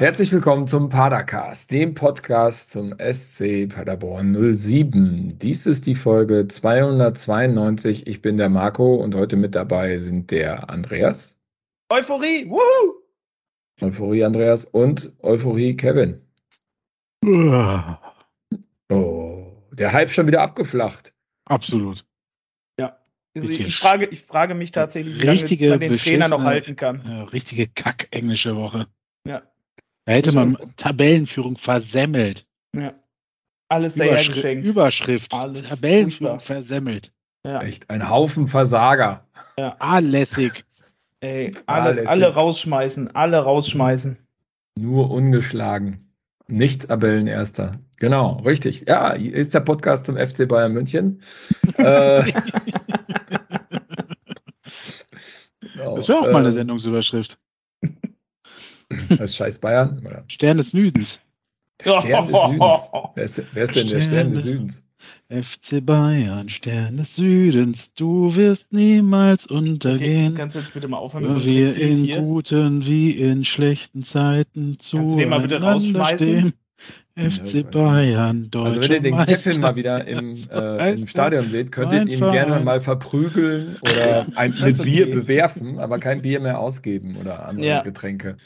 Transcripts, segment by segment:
Herzlich willkommen zum Padercast, dem Podcast zum SC Paderborn 07. Dies ist die Folge 292. Ich bin der Marco und heute mit dabei sind der Andreas. Euphorie! Woohoo! Euphorie Andreas und Euphorie Kevin. Oh, der Hype schon wieder abgeflacht. Absolut. Ja. Also ich, frage, ich frage mich tatsächlich, wie richtige, lange man den Trainer noch halten kann. Ja, richtige Kack-englische Woche. Ja. Da hätte man Tabellenführung versemmelt. Ja. Alles sehr Überschrift, geschenkt. Überschrift. Alles Tabellenführung furchtbar. versemmelt. Ja. Echt ein Haufen Versager. Ja. Alässig. Ey, alle, alle rausschmeißen, alle rausschmeißen. Nur ungeschlagen. Nicht Tabellenerster. Genau, richtig. Ja, hier ist der Podcast zum FC Bayern München. äh, genau. Das wäre auch mal eine Sendungsüberschrift. Das scheiß Bayern. Oder? Stern des Südens. Stern des Südens. Wer ist, wer ist denn Stern der Stern des Südens? FC Bayern, Stern des Südens, du wirst niemals untergehen. Okay, kannst du jetzt bitte mal aufhören mit so wir in hier? guten wie in schlechten Zeiten zu Kannst du den mal bitte rausschmeißen? FC ja, Bayern, Deutschland. Also wenn ihr den Meister. Kevin mal wieder im, äh, im Stadion seht, könnt ihr ihn gerne mal verprügeln oder ein, mit okay. Bier bewerfen, aber kein Bier mehr ausgeben oder andere ja. Getränke.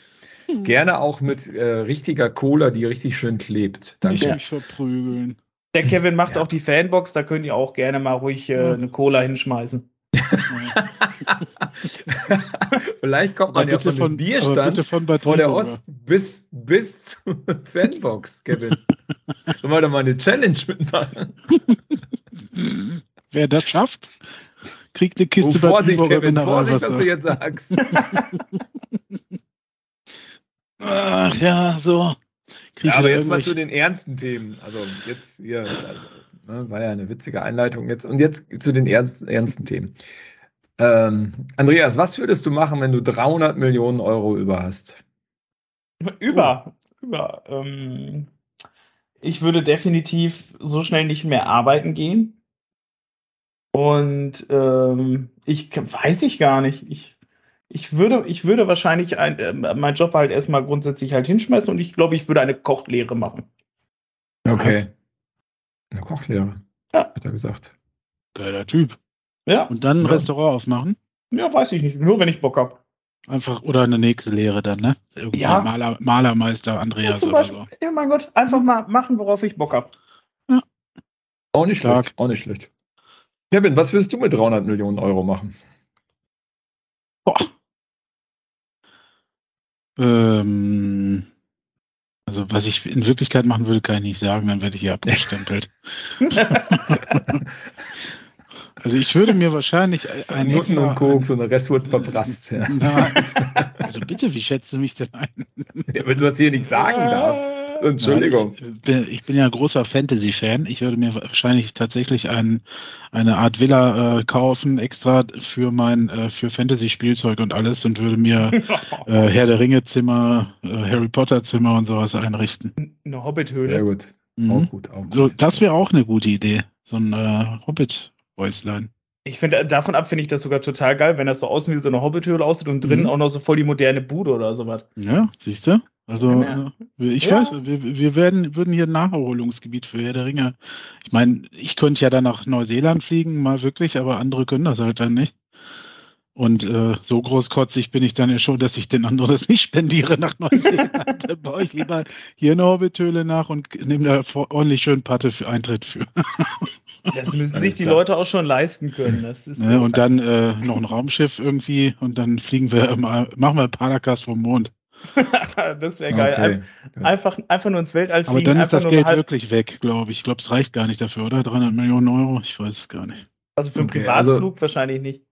Gerne auch mit äh, richtiger Cola, die richtig schön klebt. Danke. Nicht mich verprügeln. Der Kevin macht ja. auch die Fanbox, da könnt ihr auch gerne mal ruhig äh, eine Cola hinschmeißen. Vielleicht kommt man ja von, von Bierstand von vor der Ost bis, bis zur Fanbox, Kevin. Sollen wir da mal eine Challenge mitmachen? Wer das schafft, kriegt eine Kiste oh, Vorsicht, Kevin, Vorsicht, was du jetzt sagst. Ach ja, so. Ja, aber jetzt mal zu den ernsten Themen. Also jetzt hier, also, ne, war ja eine witzige Einleitung jetzt. Und jetzt zu den ernsten, ernsten Themen. Ähm, Andreas, was würdest du machen, wenn du 300 Millionen Euro über hast? Über, oh. über. Ähm, ich würde definitiv so schnell nicht mehr arbeiten gehen. Und ähm, ich weiß ich gar nicht. Ich ich würde, ich würde wahrscheinlich ein, äh, meinen Job halt erstmal grundsätzlich halt hinschmeißen und ich glaube, ich würde eine Kochlehre machen. Okay. Eine Kochlehre. Ja. Hat er gesagt. Geiler Typ. Ja. Und dann ein ja. Restaurant aufmachen? Ja, weiß ich nicht. Nur wenn ich Bock habe. Einfach, oder eine nächste Lehre dann, ne? Irgendwie ja. Maler, Malermeister Andreas ja, oder so. Ja, mein Gott, einfach mal machen, worauf ich Bock habe. Ja. Auch nicht Stark. schlecht. Auch nicht schlecht. Kevin, was würdest du mit 300 Millionen Euro machen? Boah. Ähm, also was ich in Wirklichkeit machen würde, kann ich nicht sagen, dann werde ich hier abgestempelt. also ich würde mir wahrscheinlich ein Nutten und Koks und der Rest wird verprasst. Ja. Na, also bitte, wie schätzt du mich denn ein? Ja, wenn du das hier nicht sagen darfst. Entschuldigung. Ja, ich, bin, ich, bin, ja großer Fantasy-Fan. Ich würde mir wahrscheinlich tatsächlich ein, eine Art Villa äh, kaufen, extra für mein äh, für Fantasy-Spielzeug und alles und würde mir äh, Herr der Ringe-Zimmer, äh, Harry Potter-Zimmer und sowas einrichten. Eine Hobbit-Höhle. Sehr gut. Mhm. Auch gut, auch gut. So, das wäre auch eine gute Idee. So ein äh, Hobbit-Häuslein. Ich finde, davon ab finde ich das sogar total geil, wenn das so außen wie so eine Hobbithöhle aussieht und drinnen mhm. auch noch so voll die moderne Bude oder sowas. Ja, siehst du? Also, ja. Äh, ich ja. weiß, wir, wir werden, würden hier ein Nacherholungsgebiet für Herr der Ringe. Ich meine, ich könnte ja dann nach Neuseeland fliegen, mal wirklich, aber andere können das halt dann nicht. Und äh, so großkotzig bin ich dann ja schon, dass ich den anderen das nicht spendiere nach Neuseeland. da baue ich lieber hier eine Hobbithöhle nach und nehme da ordentlich schön Patte für Eintritt für. das müssen sich die Leute auch schon leisten können. Das ist ja, und dann äh, noch ein Raumschiff irgendwie und dann fliegen wir mal, machen wir Paracast vom Mond. das wäre geil. Okay. Einfach, einfach nur ins Weltall fliegen. Aber dann ist das Geld wirklich weg, glaube ich. Ich glaube, es reicht gar nicht dafür, oder? 300 Millionen Euro? Ich weiß es gar nicht. Also für einen okay, Privatflug also, wahrscheinlich nicht.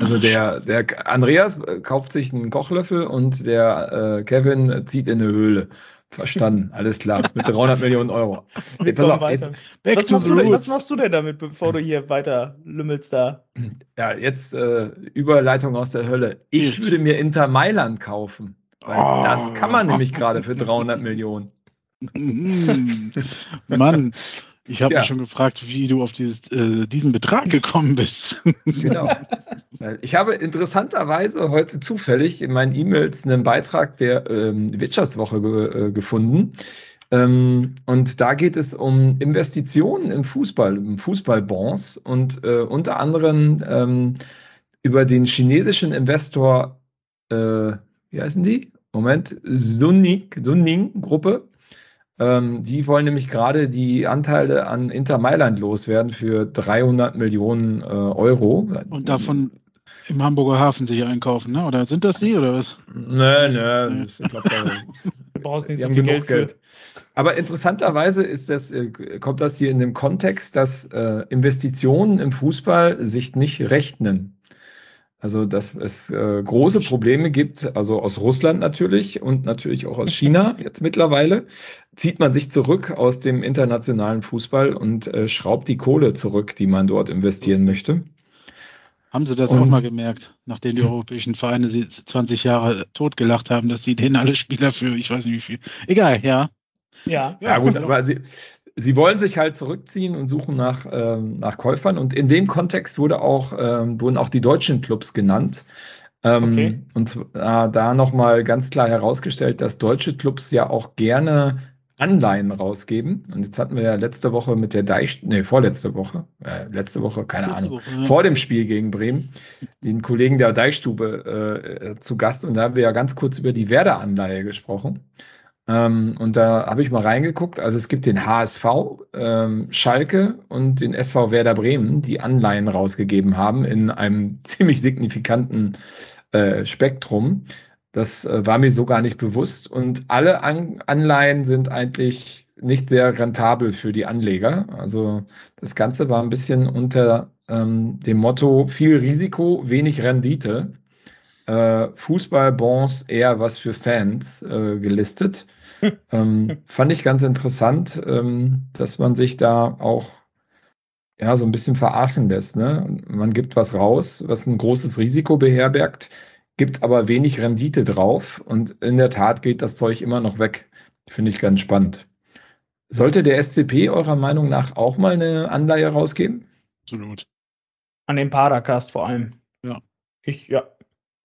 Also der, der Andreas kauft sich einen Kochlöffel und der äh, Kevin zieht in eine Höhle. Verstanden, alles klar. Mit 300 Millionen Euro. Hey, pass auf, jetzt, was, machst denn, was, machst du denn, damit, bevor du hier weiter lümmelst da? Ja, jetzt äh, Überleitung aus der Hölle. Ich würde mir Inter Mailand kaufen. Weil oh. das kann man nämlich gerade für 300 Millionen. Mann, Ich habe ja. mich schon gefragt, wie du auf dieses, äh, diesen Betrag gekommen bist. Genau. Ich habe interessanterweise heute zufällig in meinen E-Mails einen Beitrag der ähm, Wirtschaftswoche ge äh, gefunden. Ähm, und da geht es um Investitionen im Fußball, um Fußballbonds und äh, unter anderem ähm, über den chinesischen Investor, äh, wie heißen die? Moment, Sunning, Sunning Gruppe. Ähm, die wollen nämlich gerade die Anteile an Inter Mailand loswerden für 300 Millionen äh, Euro. Und davon im Hamburger Hafen sich einkaufen, ne? Oder sind das die oder was? Ich du brauchst nicht so viel Geld. Geld. Aber interessanterweise ist das, äh, kommt das hier in dem Kontext, dass äh, Investitionen im Fußball sich nicht rechnen. Also, dass es äh, große Probleme gibt, also aus Russland natürlich und natürlich auch aus China jetzt mittlerweile, zieht man sich zurück aus dem internationalen Fußball und äh, schraubt die Kohle zurück, die man dort investieren möchte. Haben Sie das und, auch mal gemerkt, nachdem die europäischen Vereine sie 20 Jahre totgelacht haben, dass sie denen alle Spieler für, ich weiß nicht wie viel. Egal, ja. Ja, ja, gut, aber sie, sie wollen sich halt zurückziehen und suchen nach, ähm, nach Käufern. Und in dem Kontext wurde auch, ähm, wurden auch die deutschen Clubs genannt. Ähm, okay. Und äh, da nochmal ganz klar herausgestellt, dass deutsche Clubs ja auch gerne Anleihen rausgeben. Und jetzt hatten wir ja letzte Woche mit der Deich, nee, vorletzte Woche, äh, letzte Woche, keine letzte Ahnung, Woche, ja. vor dem Spiel gegen Bremen, den Kollegen der Deichstube äh, zu Gast. Und da haben wir ja ganz kurz über die Werder-Anleihe gesprochen. Ähm, und da habe ich mal reingeguckt. Also es gibt den HSV, ähm, Schalke und den SV Werder Bremen, die Anleihen rausgegeben haben in einem ziemlich signifikanten äh, Spektrum. Das äh, war mir so gar nicht bewusst. Und alle An Anleihen sind eigentlich nicht sehr rentabel für die Anleger. Also das Ganze war ein bisschen unter ähm, dem Motto viel Risiko, wenig Rendite äh, Fußballbonds eher was für Fans äh, gelistet. ähm, fand ich ganz interessant, ähm, dass man sich da auch ja, so ein bisschen verarschen lässt. Ne? Man gibt was raus, was ein großes Risiko beherbergt, gibt aber wenig Rendite drauf und in der Tat geht das Zeug immer noch weg. Finde ich ganz spannend. Sollte der SCP eurer Meinung nach auch mal eine Anleihe rausgeben? Absolut. An den Padercast vor allem. Ja. Ich, ja,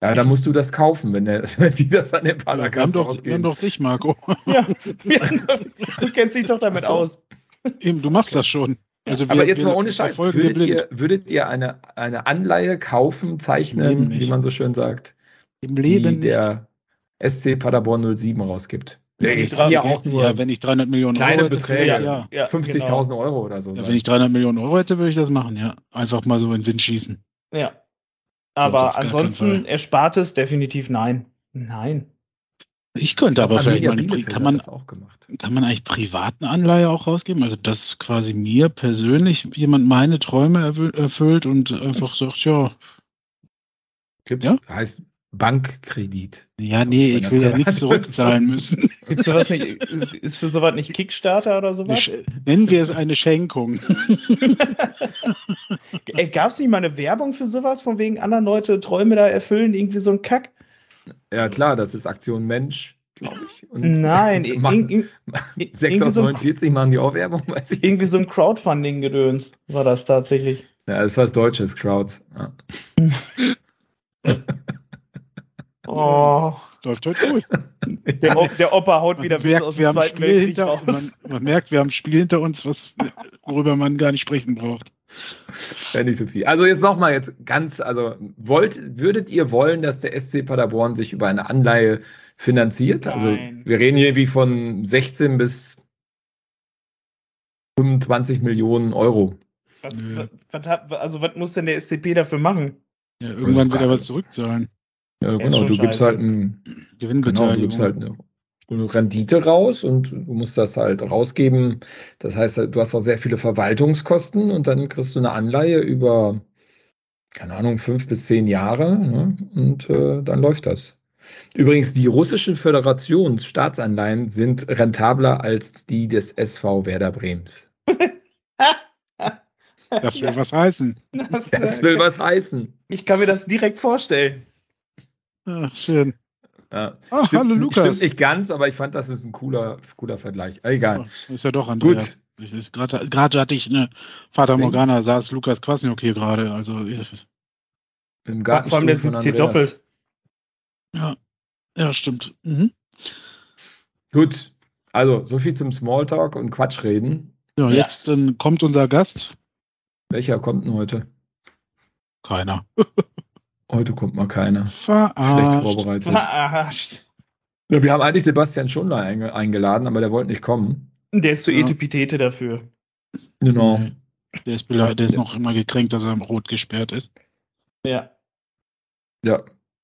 ja, da musst du das kaufen, wenn, der, wenn die das an den Paracast ja, ausgeben. Wir haben doch dich, Marco. Ja, du kennst dich doch damit so. aus. Eben, du machst das schon. Also wir, Aber jetzt mal ohne Scheiß, würdet ihr, würdet ihr eine, eine Anleihe kaufen, zeichnen, wie man so schön sagt, Im Leben die der SC Paderborn 07 rausgibt? Wenn ich, ja, auch nur ja, wenn ich 300 Millionen kleine Euro hätte, Beträge, ja, ja 50.000 genau. Euro oder so. Ja, wenn ich 300 Millionen Euro hätte, würde ich das machen, ja. Einfach mal so in den Wind schießen. Ja, aber ansonsten Erspartes definitiv nein. Nein. Ich könnte ich aber vielleicht mal eine, kann man, kann man eigentlich privaten Anleihe auch rausgeben? Also, dass quasi mir persönlich jemand meine Träume erfüllt und einfach sagt, ja. Gibt's, ja? Heißt Bankkredit. Ja, nee, ich will ja nichts zurückzahlen müssen. Gibt's sowas nicht, ist, ist für sowas nicht Kickstarter oder sowas? Nennen wir es eine Schenkung. Gab es nicht mal eine Werbung für sowas, von wegen anderen Leute Träume da erfüllen, irgendwie so ein Kack? Ja, klar, das ist Aktion Mensch, glaube ich. Und Nein, machen, 6 aus 49 so machen die auch Werbung, weiß ich. Irgendwie so ein Crowdfunding-Gedöns war das tatsächlich. Ja, das ist was Deutsches, Crowds. Ja. Oh. Läuft heute gut. Der, der Opa haut wieder merkt, aus dem Zweiten Weltkrieg raus. Man, man, merkt, wir haben ein Spiel hinter uns, was, worüber man gar nicht sprechen braucht. Ja, nicht so viel. Also jetzt nochmal jetzt ganz, also wollt, würdet ihr wollen, dass der SC Paderborn sich über eine Anleihe finanziert? Also Nein. Also wir reden hier wie von 16 bis 25 Millionen Euro. Was, was, also was muss denn der SCP dafür machen? Ja, irgendwann wird er was zurückzahlen. Ja, genau, du gibst halt ein genau, du gibst halt eine, eine, Rendite raus und du musst das halt rausgeben. Das heißt, du hast auch sehr viele Verwaltungskosten und dann kriegst du eine Anleihe über, keine Ahnung, fünf bis zehn Jahre ne? und äh, dann läuft das. Übrigens, die russischen Föderationsstaatsanleihen sind rentabler als die des SV Werder Brems. Das will ja. was heißen. Das, das will was heißen. Ich kann mir das direkt vorstellen. Ach, schön. Ja. Ach, stimmt, hallo Lukas. Stimmt nicht ganz, aber ich fand, das ist ein cooler, cooler Vergleich. Egal. ist ja doch Andreas. Gut. Gerade hatte ich eine Vater Morgana, saß Lukas Kwasniok hier gerade. Also im Garten. Vor allem der sitzt hier doppelt. Ja, ja, stimmt. Mhm. Gut, also so viel zum Smalltalk und Quatschreden. Ja, jetzt dann kommt unser Gast. Welcher kommt denn heute? Keiner. heute kommt mal keiner. Verarscht. Schlecht vorbereitet. Verarscht. Ja, wir haben eigentlich Sebastian Schundler eingeladen, aber der wollte nicht kommen. Der ist zu ja. Etepetete dafür. Genau. Der ist, der ist noch immer gekränkt, dass er rot gesperrt ist. Ja. Ja,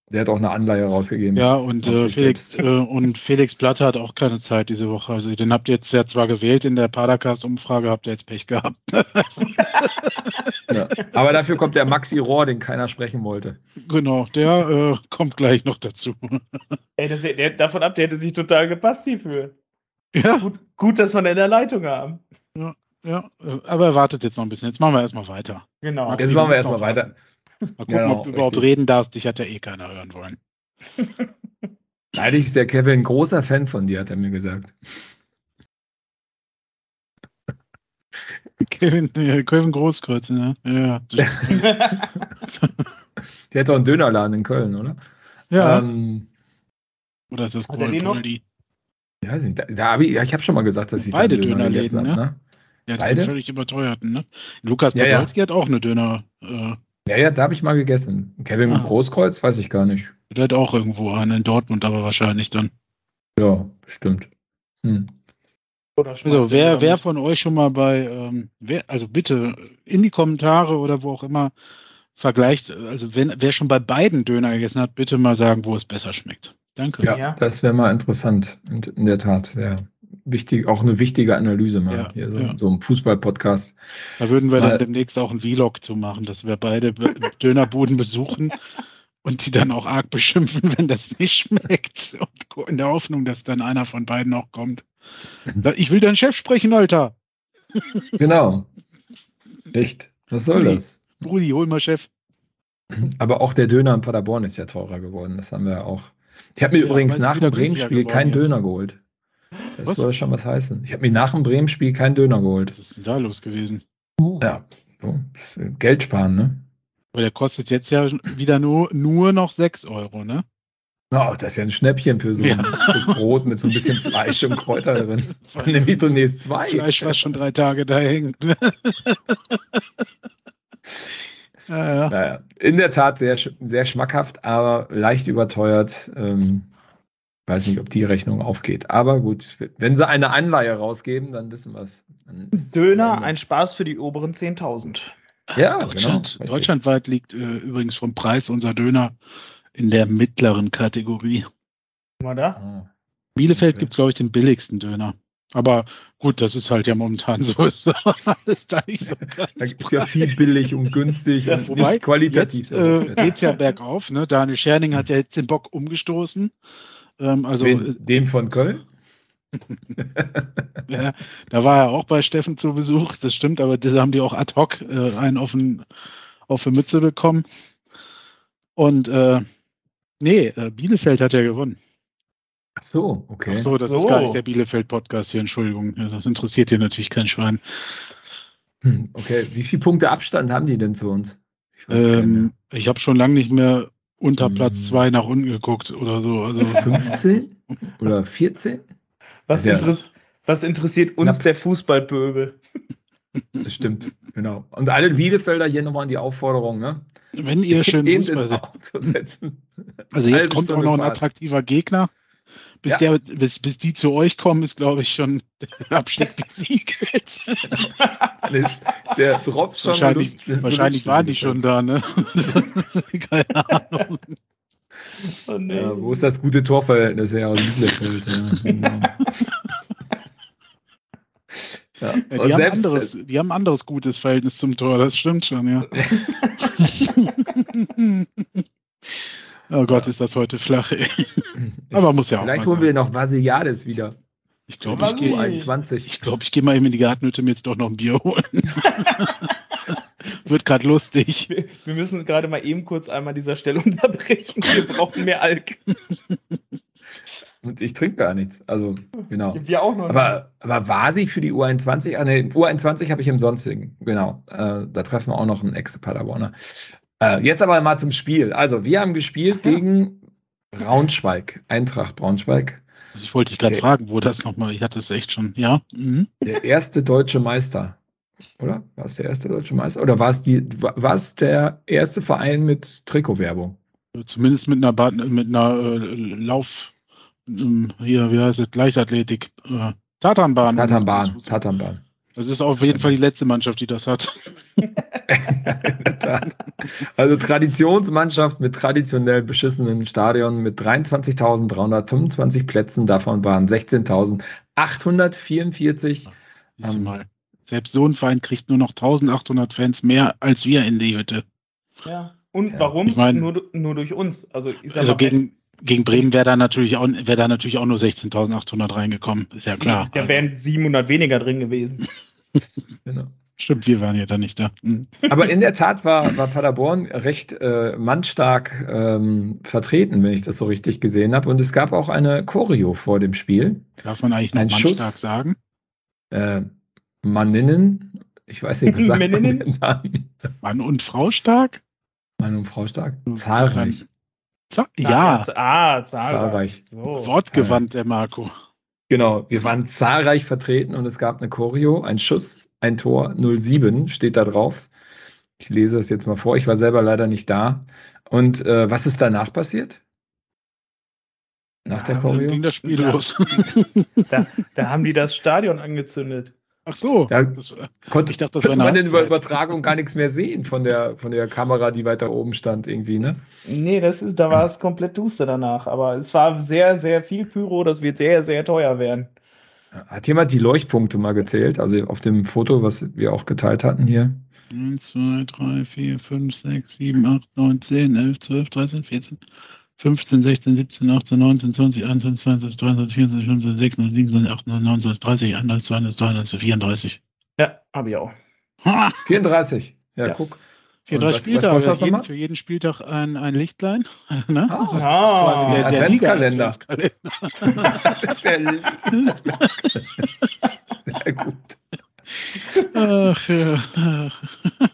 der hat auch eine Anleihe rausgegeben. Ja, und, äh, Felix, äh, und Felix Platte hat auch keine Zeit diese Woche. Also den habt ihr jetzt ja zwar gewählt in der Padercast-Umfrage, habt ihr jetzt Pech gehabt. ja. Aber dafür kommt der Maxi Rohr, den keiner sprechen wollte. Genau, der äh, kommt gleich noch dazu. Ey, das, der, davon ab, der hätte sich total gepasst hierfür. Ja. Gut, gut, dass wir ihn in der Leitung haben. Ja, ja, aber er wartet jetzt noch ein bisschen. Jetzt machen wir erstmal weiter. Genau. Maxi, jetzt machen wir erstmal weiter. Mal gucken, genau, ob du überhaupt reden darfst. Dich hat ja eh keiner hören wollen. Eigentlich ist der Kevin ein großer Fan von dir, hat er mir gesagt. Kevin, ja, Kevin Großkreuz, ne? Ja. der hat doch einen Dönerladen in Köln, oder? Ja. Ähm, oder ist das Gold Ja, weiß nicht, da, da hab ich, ja, ich habe schon mal gesagt, dass ich beide Döner Dönerläden, ne? ne? Ja, das beide? sind völlig überteuerten, ne? Lukas Podolski ja, ja. hat auch eine Döner. Äh, ja, ja, da habe ich mal gegessen. Kevin ah. Großkreuz, weiß ich gar nicht. Der hat auch irgendwo einen in Dortmund, aber wahrscheinlich dann. Ja, stimmt. Hm. Also, wer, wer von euch schon mal bei, ähm, wer, also bitte in die Kommentare oder wo auch immer vergleicht, also wenn, wer schon bei beiden Döner gegessen hat, bitte mal sagen, wo es besser schmeckt. Danke. Ja, ja. das wäre mal interessant, in, in der Tat. Ja wichtig, auch eine wichtige Analyse machen. Ja, Hier so, ja. so ein Fußball-Podcast. Da würden wir Mal, dann demnächst auch einen Vlog zu machen, dass wir beide Dönerbuden besuchen und die dann auch arg beschimpfen, wenn das nicht schmeckt. Und in der Hoffnung, dass dann einer von beiden auch kommt. Ich will deinen Chef sprechen, Alter. Genau. Echt? Was soll Brudi, das? Brudi, hol mal Chef. Aber auch der Döner in Paderborn ist ja teurer geworden. Das haben wir ja auch. Ich habe mir ja, übrigens nach dem Bremen-Spiel keinen Döner geholt. Das was? soll schon was heißen. Ich habe mir nach dem Bremen-Spiel keinen Döner geholt. Was ist denn da los gewesen? Ja, so, Geld sparen, ne? Aber der kostet jetzt ja wieder nur, nur noch 6 Euro, ne? Oh, das ist ja ein Schnäppchen für so ja. ein Stück Brot mit so ein bisschen Fleisch und Kräuter drin. Dann nehme ich zunächst zwei. Fleisch, was schon drei Tage da hängt. Ne? ja, ja. Naja, in der Tat sehr, sehr schmackhaft, aber leicht überteuert. Ähm, weiß nicht, ob die Rechnung aufgeht. Aber gut, wenn sie eine Anleihe rausgeben, dann wissen wir es. Döner, ein Spaß für die oberen 10.000. Ja, Deutschland, genau. Deutschlandweit liegt äh, übrigens vom Preis unser Döner in der mittleren Kategorie. Mal da? Ah, Bielefeld okay. gibt es, glaube ich, den billigsten Döner. Aber gut, das ist halt ja momentan so. Ist alles da nicht so da gibt es ja viel billig und günstig ja, und wobei, nicht qualitativ. Jetzt äh, geht ja bergauf. Ne? Daniel Scherning hat ja jetzt den Bock umgestoßen. Ähm, also, Wen, äh, dem von Köln? ja, da war er auch bei Steffen zu Besuch, das stimmt, aber da haben die auch ad hoc äh, einen auf, den, auf die Mütze bekommen. Und äh, nee, äh, Bielefeld hat ja gewonnen. Ach so, okay. Ach so, das so. ist gar nicht der Bielefeld-Podcast hier, Entschuldigung. Das interessiert hier natürlich kein Schwein. Hm, okay, wie viele Punkte Abstand haben die denn zu uns? Ich, ähm, ich habe schon lange nicht mehr unter hm. Platz 2 nach unten geguckt oder so. Also 15 oder 14? Was, ja inter was interessiert uns knapp. der Fußballpöbel? Das stimmt, genau. Und alle Bielefelder hier nochmal an die Aufforderung, ne? Wenn ihr schön Fußball ins Auto setzen. Also jetzt kommt auch noch ein attraktiver Gegner. Bis, ja. der, bis, bis die zu euch kommen, ist, glaube ich, schon der Abstieg besiegelt. ist der Drop schon. Wahrscheinlich, Lust, wahrscheinlich waren die schon da, ne? Keine Ahnung. Oh, nee. ja, wo ist das gute Torverhältnis her aus Bielefeld? Ja, die, haben selbst, anderes, die haben ein anderes gutes Verhältnis zum Tor, das stimmt schon, ja. oh Gott, ist das heute flach, ey. Aber muss ja auch. Vielleicht holen wir noch Vasiliades wieder. Ich glaube, ich gehe ich glaube, ich gehe mal eben in die Gartenhütte mir jetzt doch noch ein Bier holen. Wird gerade lustig. Wir, wir müssen gerade mal eben kurz einmal dieser Stelle unterbrechen. Wir brauchen mehr Alk. Und ich trinke gar nichts. Also, genau. Wir auch noch. Aber, aber war sie für die U21? Ah, ne, U21 habe ich im Sonstigen. Genau. Äh, da treffen wir auch noch einen Ex-Paderborner. Äh, jetzt aber mal zum Spiel. Also, wir haben gespielt ja. gegen Braunschweig. Eintracht Braunschweig. Ich wollte dich gerade fragen, wo das nochmal, ich hatte es echt schon, ja. Mhm. Der erste deutsche Meister, oder? War es der erste deutsche Meister? Oder war es, die, war es der erste Verein mit Trikotwerbung? Zumindest mit einer, mit einer äh, Lauf, äh, hier, wie heißt es, Leichtathletik, äh, Tatanbahn. Tatanbahn, Tatanbahn. Das ist auf jeden Fall die letzte Mannschaft, die das hat. In der Tat. Also Traditionsmannschaft mit traditionell beschissenen Stadion mit 23.325 Plätzen, davon waren 16.844. Ähm, mal. Selbst so ein Verein kriegt nur noch 1800 Fans mehr als wir in die Hütte. Ja. Und ja. warum? Ich mein, nur, nur durch uns. Also, also gegen, gegen Bremen wäre da natürlich auch, wäre da natürlich auch nur 16.800 reingekommen, ist ja klar. Da wären 700 weniger drin gewesen. genau. Stimmt, wir waren ja da nicht da. Mhm. Aber in der Tat war, war Paderborn recht äh, mannstark ähm, vertreten, wenn ich das so richtig gesehen habe. Und es gab auch eine Choreo vor dem Spiel. Darf man eigentlich noch Ein mannstark Schuss, sagen? Äh, Manninnen, ich weiß nicht, was sagt man dann? Mann und Frau stark? Mann und Frau stark? Zahlreich. Ja. Ah, zahlreich. So. Wortgewandt, der Marco. Genau, wir waren zahlreich vertreten und es gab eine Choreo, ein Schuss, ein Tor 07 steht da drauf. Ich lese es jetzt mal vor. Ich war selber leider nicht da. Und äh, was ist danach passiert? Nach ja, der Choreo? Dann ging das Spiel da, los. Da, da haben die das Stadion angezündet. Ach so. Ja, das, konnte, ich dachte, das konnte man in der Übertragung gar nichts mehr sehen von der, von der Kamera, die weiter oben stand, irgendwie, ne? Nee, das ist, da war es komplett duster danach. Aber es war sehr, sehr viel Pyro, das wird sehr, sehr teuer werden. Hat jemand die Leuchtpunkte mal gezählt? Also auf dem Foto, was wir auch geteilt hatten hier? 1, 2, 3, 4, 5, 6, 7, 8, 9, 10, 11, 12, 13, 14. 15, 16, 17, 18, 19, 20, 21, 22, 23, 24, 25, 26, 27, 28, 29, 30, 31, 32, 33, 34. Ja, habe ich auch. 34. Ja, ja. guck. 34 Spieltage. Was, was für, jeden, für jeden Spieltag ein, ein Lichtlein. Ne? Ah, das ah, der, der Adventskalender. das ist der Adventskalender. Sehr gut. Ach, ja.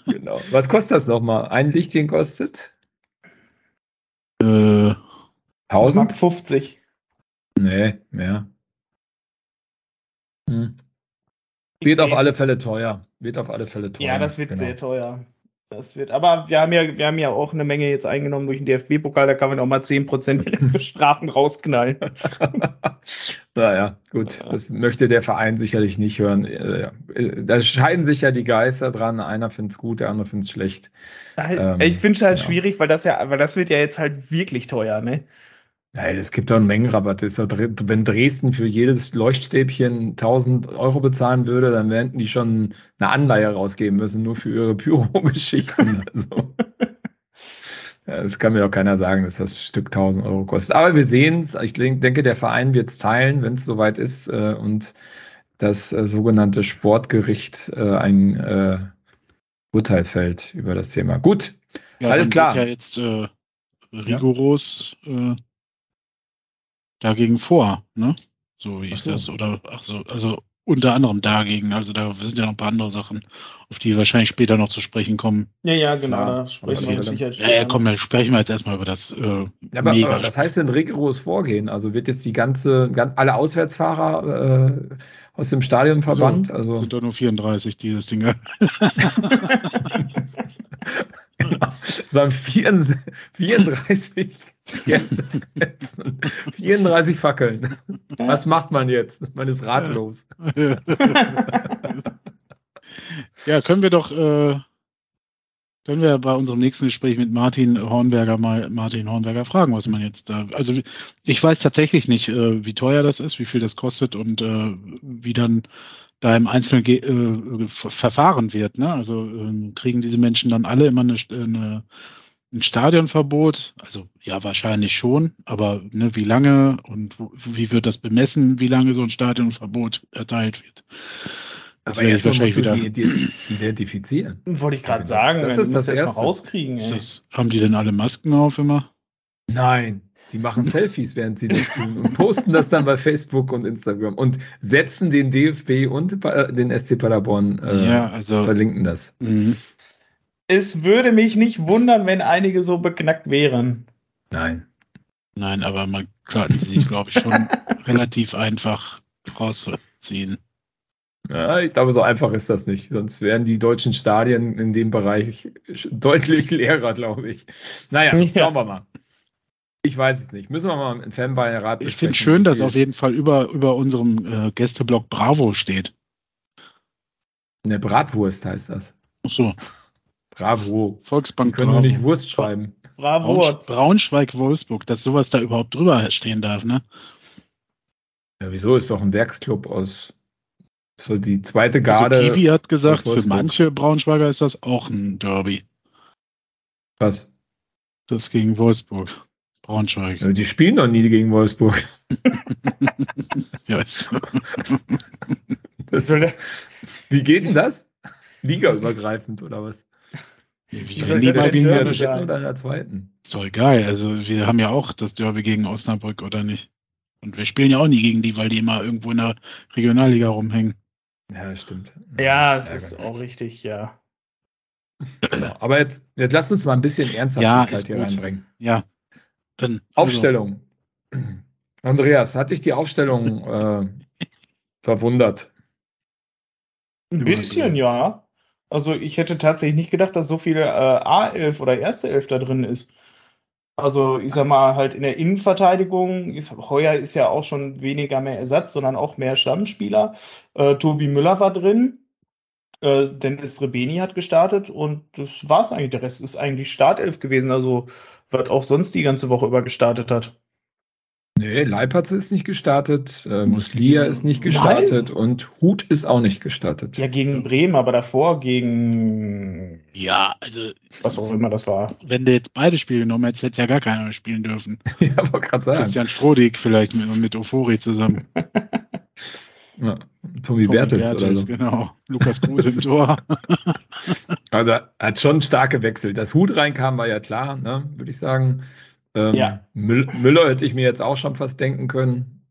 Genau. Was kostet das nochmal? Ein Lichtchen kostet? Äh, 1050. Nee, mehr. Hm. Wird auf alle Fälle teuer. Wird auf alle Fälle teuer. Ja, das wird genau. sehr teuer. Das wird, aber wir haben ja, wir haben ja auch eine Menge jetzt eingenommen durch den DFB-Pokal, da kann man auch mal 10% für Strafen rausknallen. naja, gut, das möchte der Verein sicherlich nicht hören. Äh, da scheiden sich ja die Geister dran. Einer findet es gut, der andere findet es schlecht. Ähm, ich finde es halt ja. schwierig, weil das ja, weil das wird ja jetzt halt wirklich teuer, ne? Nein, es gibt doch einen Mengenrabatt. Wenn Dresden für jedes Leuchtstäbchen 1000 Euro bezahlen würde, dann wären die schon eine Anleihe rausgeben müssen, nur für ihre Pyro-Geschichten. Also, das kann mir auch keiner sagen, dass das Stück 1000 Euro kostet. Aber wir sehen es. Ich denke, der Verein wird es teilen, wenn es soweit ist äh, und das äh, sogenannte Sportgericht äh, ein Urteil fällt über das Thema. Gut, ja, alles klar. Ja jetzt rigoros ja dagegen vor, ne? So wie ich so. das, oder ach so, also unter anderem dagegen. Also da sind ja noch ein paar andere Sachen, auf die wahrscheinlich später noch zu sprechen kommen. Ja, ja, genau. Da sprechen wir sicher ja, ja, komm, dann sprechen wir jetzt erstmal über das. Äh, ja, aber, aber was heißt denn rigoros Vorgehen? Also wird jetzt die ganze, ganz, alle Auswärtsfahrer äh, aus dem Stadion verbannt? So, also sind doch nur 34 dieses Ding. Es waren 34 Gäste. 34 Fackeln. Was macht man jetzt? Man ist ratlos. Ja, können wir doch, äh, können wir bei unserem nächsten Gespräch mit Martin Hornberger mal Martin Hornberger fragen, was man jetzt da. Also ich weiß tatsächlich nicht, äh, wie teuer das ist, wie viel das kostet und äh, wie dann da im Einzelnen äh, verfahren wird. Ne? Also äh, kriegen diese Menschen dann alle immer eine, eine, ein Stadionverbot? Also ja, wahrscheinlich schon, aber ne, wie lange und wo, wie wird das bemessen, wie lange so ein Stadionverbot erteilt wird? Das aber erstmal musst du die, die identifizieren. Wollte ich gerade sagen, das ist das erste. rauskriegen. Das, haben die denn alle Masken auf immer? Nein. Die machen Selfies, während sie das tun und posten das dann bei Facebook und Instagram und setzen den DFB und den SC Paderborn, äh, ja, also, verlinken das. Mhm. Es würde mich nicht wundern, wenn einige so beknackt wären. Nein. Nein, aber man kann sich, glaube ich, schon relativ einfach rausziehen. Ja, ich glaube, so einfach ist das nicht. Sonst wären die deutschen Stadien in dem Bereich deutlich leerer, glaube ich. Naja, ja. schauen wir mal. Ich weiß es nicht. Müssen wir mal im Fanbeirat Ich finde schön, dass auf jeden Fall über, über unserem äh, Gästeblock Bravo steht. Eine Bratwurst heißt das. Ach so. Bravo. Volksbank. Wir können Bravo. nicht Wurst schreiben. Bravo. Braunschweig-Wolfsburg, dass sowas da überhaupt drüber stehen darf, ne? Ja, wieso? Ist doch ein Werksclub aus so die zweite also Garde. Also Kiwi hat gesagt, für manche Braunschweiger ist das auch ein Derby. Was? Das gegen Wolfsburg. Braunschweig. Ja, die spielen noch nie gegen Wolfsburg. ja. das wie geht denn das? Ligaübergreifend oder was? Wie, wie lieber gegen der dritten oder der zweiten? Ist doch egal. Also wir haben ja auch das Derby gegen Osnabrück, oder nicht? Und wir spielen ja auch nie gegen die, weil die immer irgendwo in der Regionalliga rumhängen. Ja, stimmt. Ja, es ist auch richtig, ja. Genau. Aber jetzt, jetzt lasst uns mal ein bisschen Ernsthaftigkeit ja, hier gut. reinbringen. Ja. Dann, Aufstellung. Also. Andreas, hat dich die Aufstellung äh, verwundert? Ein bisschen, ja. Also ich hätte tatsächlich nicht gedacht, dass so viel äh, A11 oder erste Elf da drin ist. Also ich sag mal, halt in der Innenverteidigung, ist, Heuer ist ja auch schon weniger mehr Ersatz, sondern auch mehr Stammspieler. Äh, Tobi Müller war drin, äh, Dennis Rebeni hat gestartet und das war's eigentlich. Der Rest ist eigentlich Startelf gewesen, also was auch sonst die ganze Woche über gestartet hat. Nee, Leipertz ist nicht gestartet, äh, Muslia ist nicht gestartet Nein. und Hut ist auch nicht gestartet. Ja, gegen Bremen, aber davor gegen. Ja, also. Was auch immer das war. Wenn du jetzt beide Spiele genommen hättest, hätte ja gar keiner mehr spielen dürfen. ja, wollte gerade sagen. Christian Strodig vielleicht mit, mit Ofori zusammen. ja, Tommy, Tommy Bertels, oder so. Genau. Lukas Kruse im Tor. also hat schon stark gewechselt. Dass Hut reinkam, war ja klar, ne, würde ich sagen. Ähm, ja. Müller hätte ich mir jetzt auch schon fast denken können.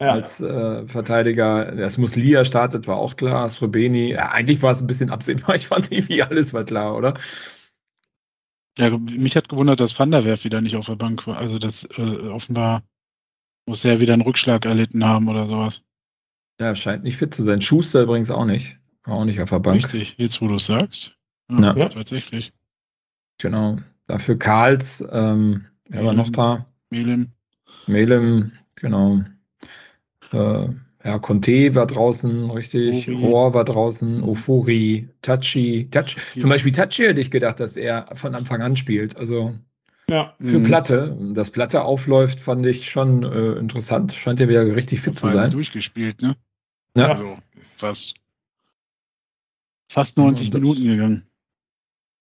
Ja. Als äh, Verteidiger. Das Muslia startet, war auch klar. Srubeni, ja, eigentlich war es ein bisschen absehbar. Ich fand irgendwie alles war klar, oder? Ja, mich hat gewundert, dass Van der Werf wieder nicht auf der Bank war. Also, das äh, offenbar muss er wieder einen Rückschlag erlitten haben oder sowas. Ja, scheint nicht fit zu sein. Schuster übrigens auch nicht. War auch nicht auf der Bank. Richtig, jetzt wo du es sagst. Ja, ja, tatsächlich. Genau. Dafür Karls, ähm, Wer war noch da? Melem. Melem, genau. Äh, ja, Conte war draußen, richtig. Rohr war draußen. Ofuri, Tachi. Touch. Zum Beispiel Tachi hätte ich gedacht, dass er von Anfang an spielt. Also ja. für mhm. Platte. Dass Platte aufläuft, fand ich schon äh, interessant. Scheint ja wieder richtig fit zu sein. Durchgespielt, ne? Ja. Also fast. Fast 90 Minuten gegangen.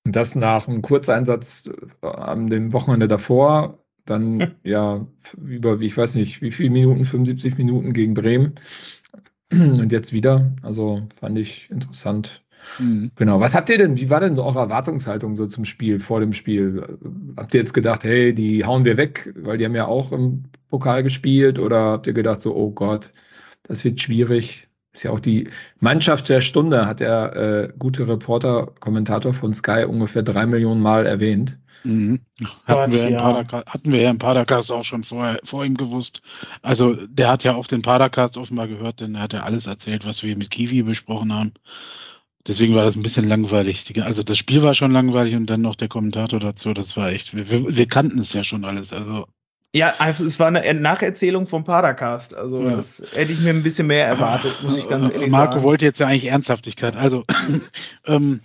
Und das nach einem Kurzeinsatz äh, am dem Wochenende davor, dann hm. ja über, ich weiß nicht, wie viele Minuten, 75 Minuten gegen Bremen. Und jetzt wieder. Also fand ich interessant. Mhm. Genau. Was habt ihr denn, wie war denn eure Erwartungshaltung so zum Spiel, vor dem Spiel? Habt ihr jetzt gedacht, hey, die hauen wir weg, weil die haben ja auch im Pokal gespielt? Oder habt ihr gedacht, so, oh Gott, das wird schwierig? Ist ja auch die Mannschaft der Stunde, hat der äh, gute Reporter, Kommentator von Sky ungefähr drei Millionen Mal erwähnt. Mhm. Hatten, wir ja. hatten wir ja im Padercast auch schon vor, vor ihm gewusst. Also der hat ja auch den Padercast offenbar gehört, denn er hat ja alles erzählt, was wir mit Kiwi besprochen haben. Deswegen war das ein bisschen langweilig. Also das Spiel war schon langweilig und dann noch der Kommentator dazu. Das war echt, wir, wir, wir kannten es ja schon alles. Also ja, es war eine Nacherzählung vom Padercast. Also ja. das hätte ich mir ein bisschen mehr erwartet, muss ich ganz ehrlich Marco sagen. wollte jetzt ja eigentlich Ernsthaftigkeit. Also, ähm,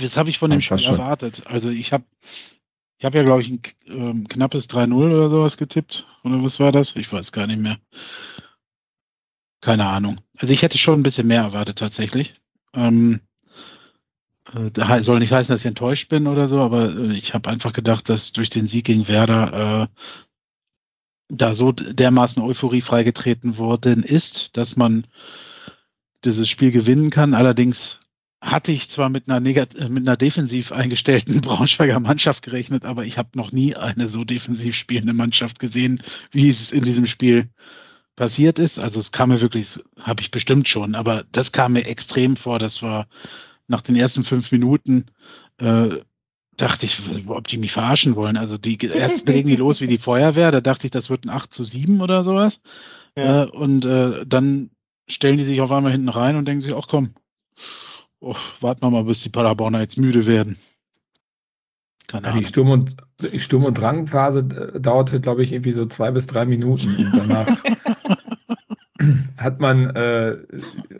was habe ich von dem Spiel erwartet? Also ich habe ich habe ja, glaube ich, ein ähm, knappes 3-0 oder sowas getippt. Oder was war das? Ich weiß gar nicht mehr. Keine Ahnung. Also ich hätte schon ein bisschen mehr erwartet tatsächlich. Ähm, äh, soll nicht heißen, dass ich enttäuscht bin oder so, aber äh, ich habe einfach gedacht, dass durch den Sieg gegen Werder äh, da so dermaßen Euphorie freigetreten worden ist, dass man dieses Spiel gewinnen kann. Allerdings hatte ich zwar mit einer, negat äh, mit einer defensiv eingestellten Braunschweiger Mannschaft gerechnet, aber ich habe noch nie eine so defensiv spielende Mannschaft gesehen, wie es in diesem Spiel passiert ist. Also es kam mir wirklich, habe ich bestimmt schon, aber das kam mir extrem vor. Das war nach den ersten fünf Minuten, äh, dachte ich, ob die mich verarschen wollen. Also die erst legen die los wie die Feuerwehr, da dachte ich, das wird ein 8 zu 7 oder sowas. Ja. Äh, und äh, dann stellen die sich auf einmal hinten rein und denken sich, ach komm, oh, warten wir mal, bis die Paderborner jetzt müde werden. Keine ja, die Sturm- und, Sturm und Drangphase äh, dauerte, glaube ich, irgendwie so zwei bis drei Minuten. Und danach hat man, äh,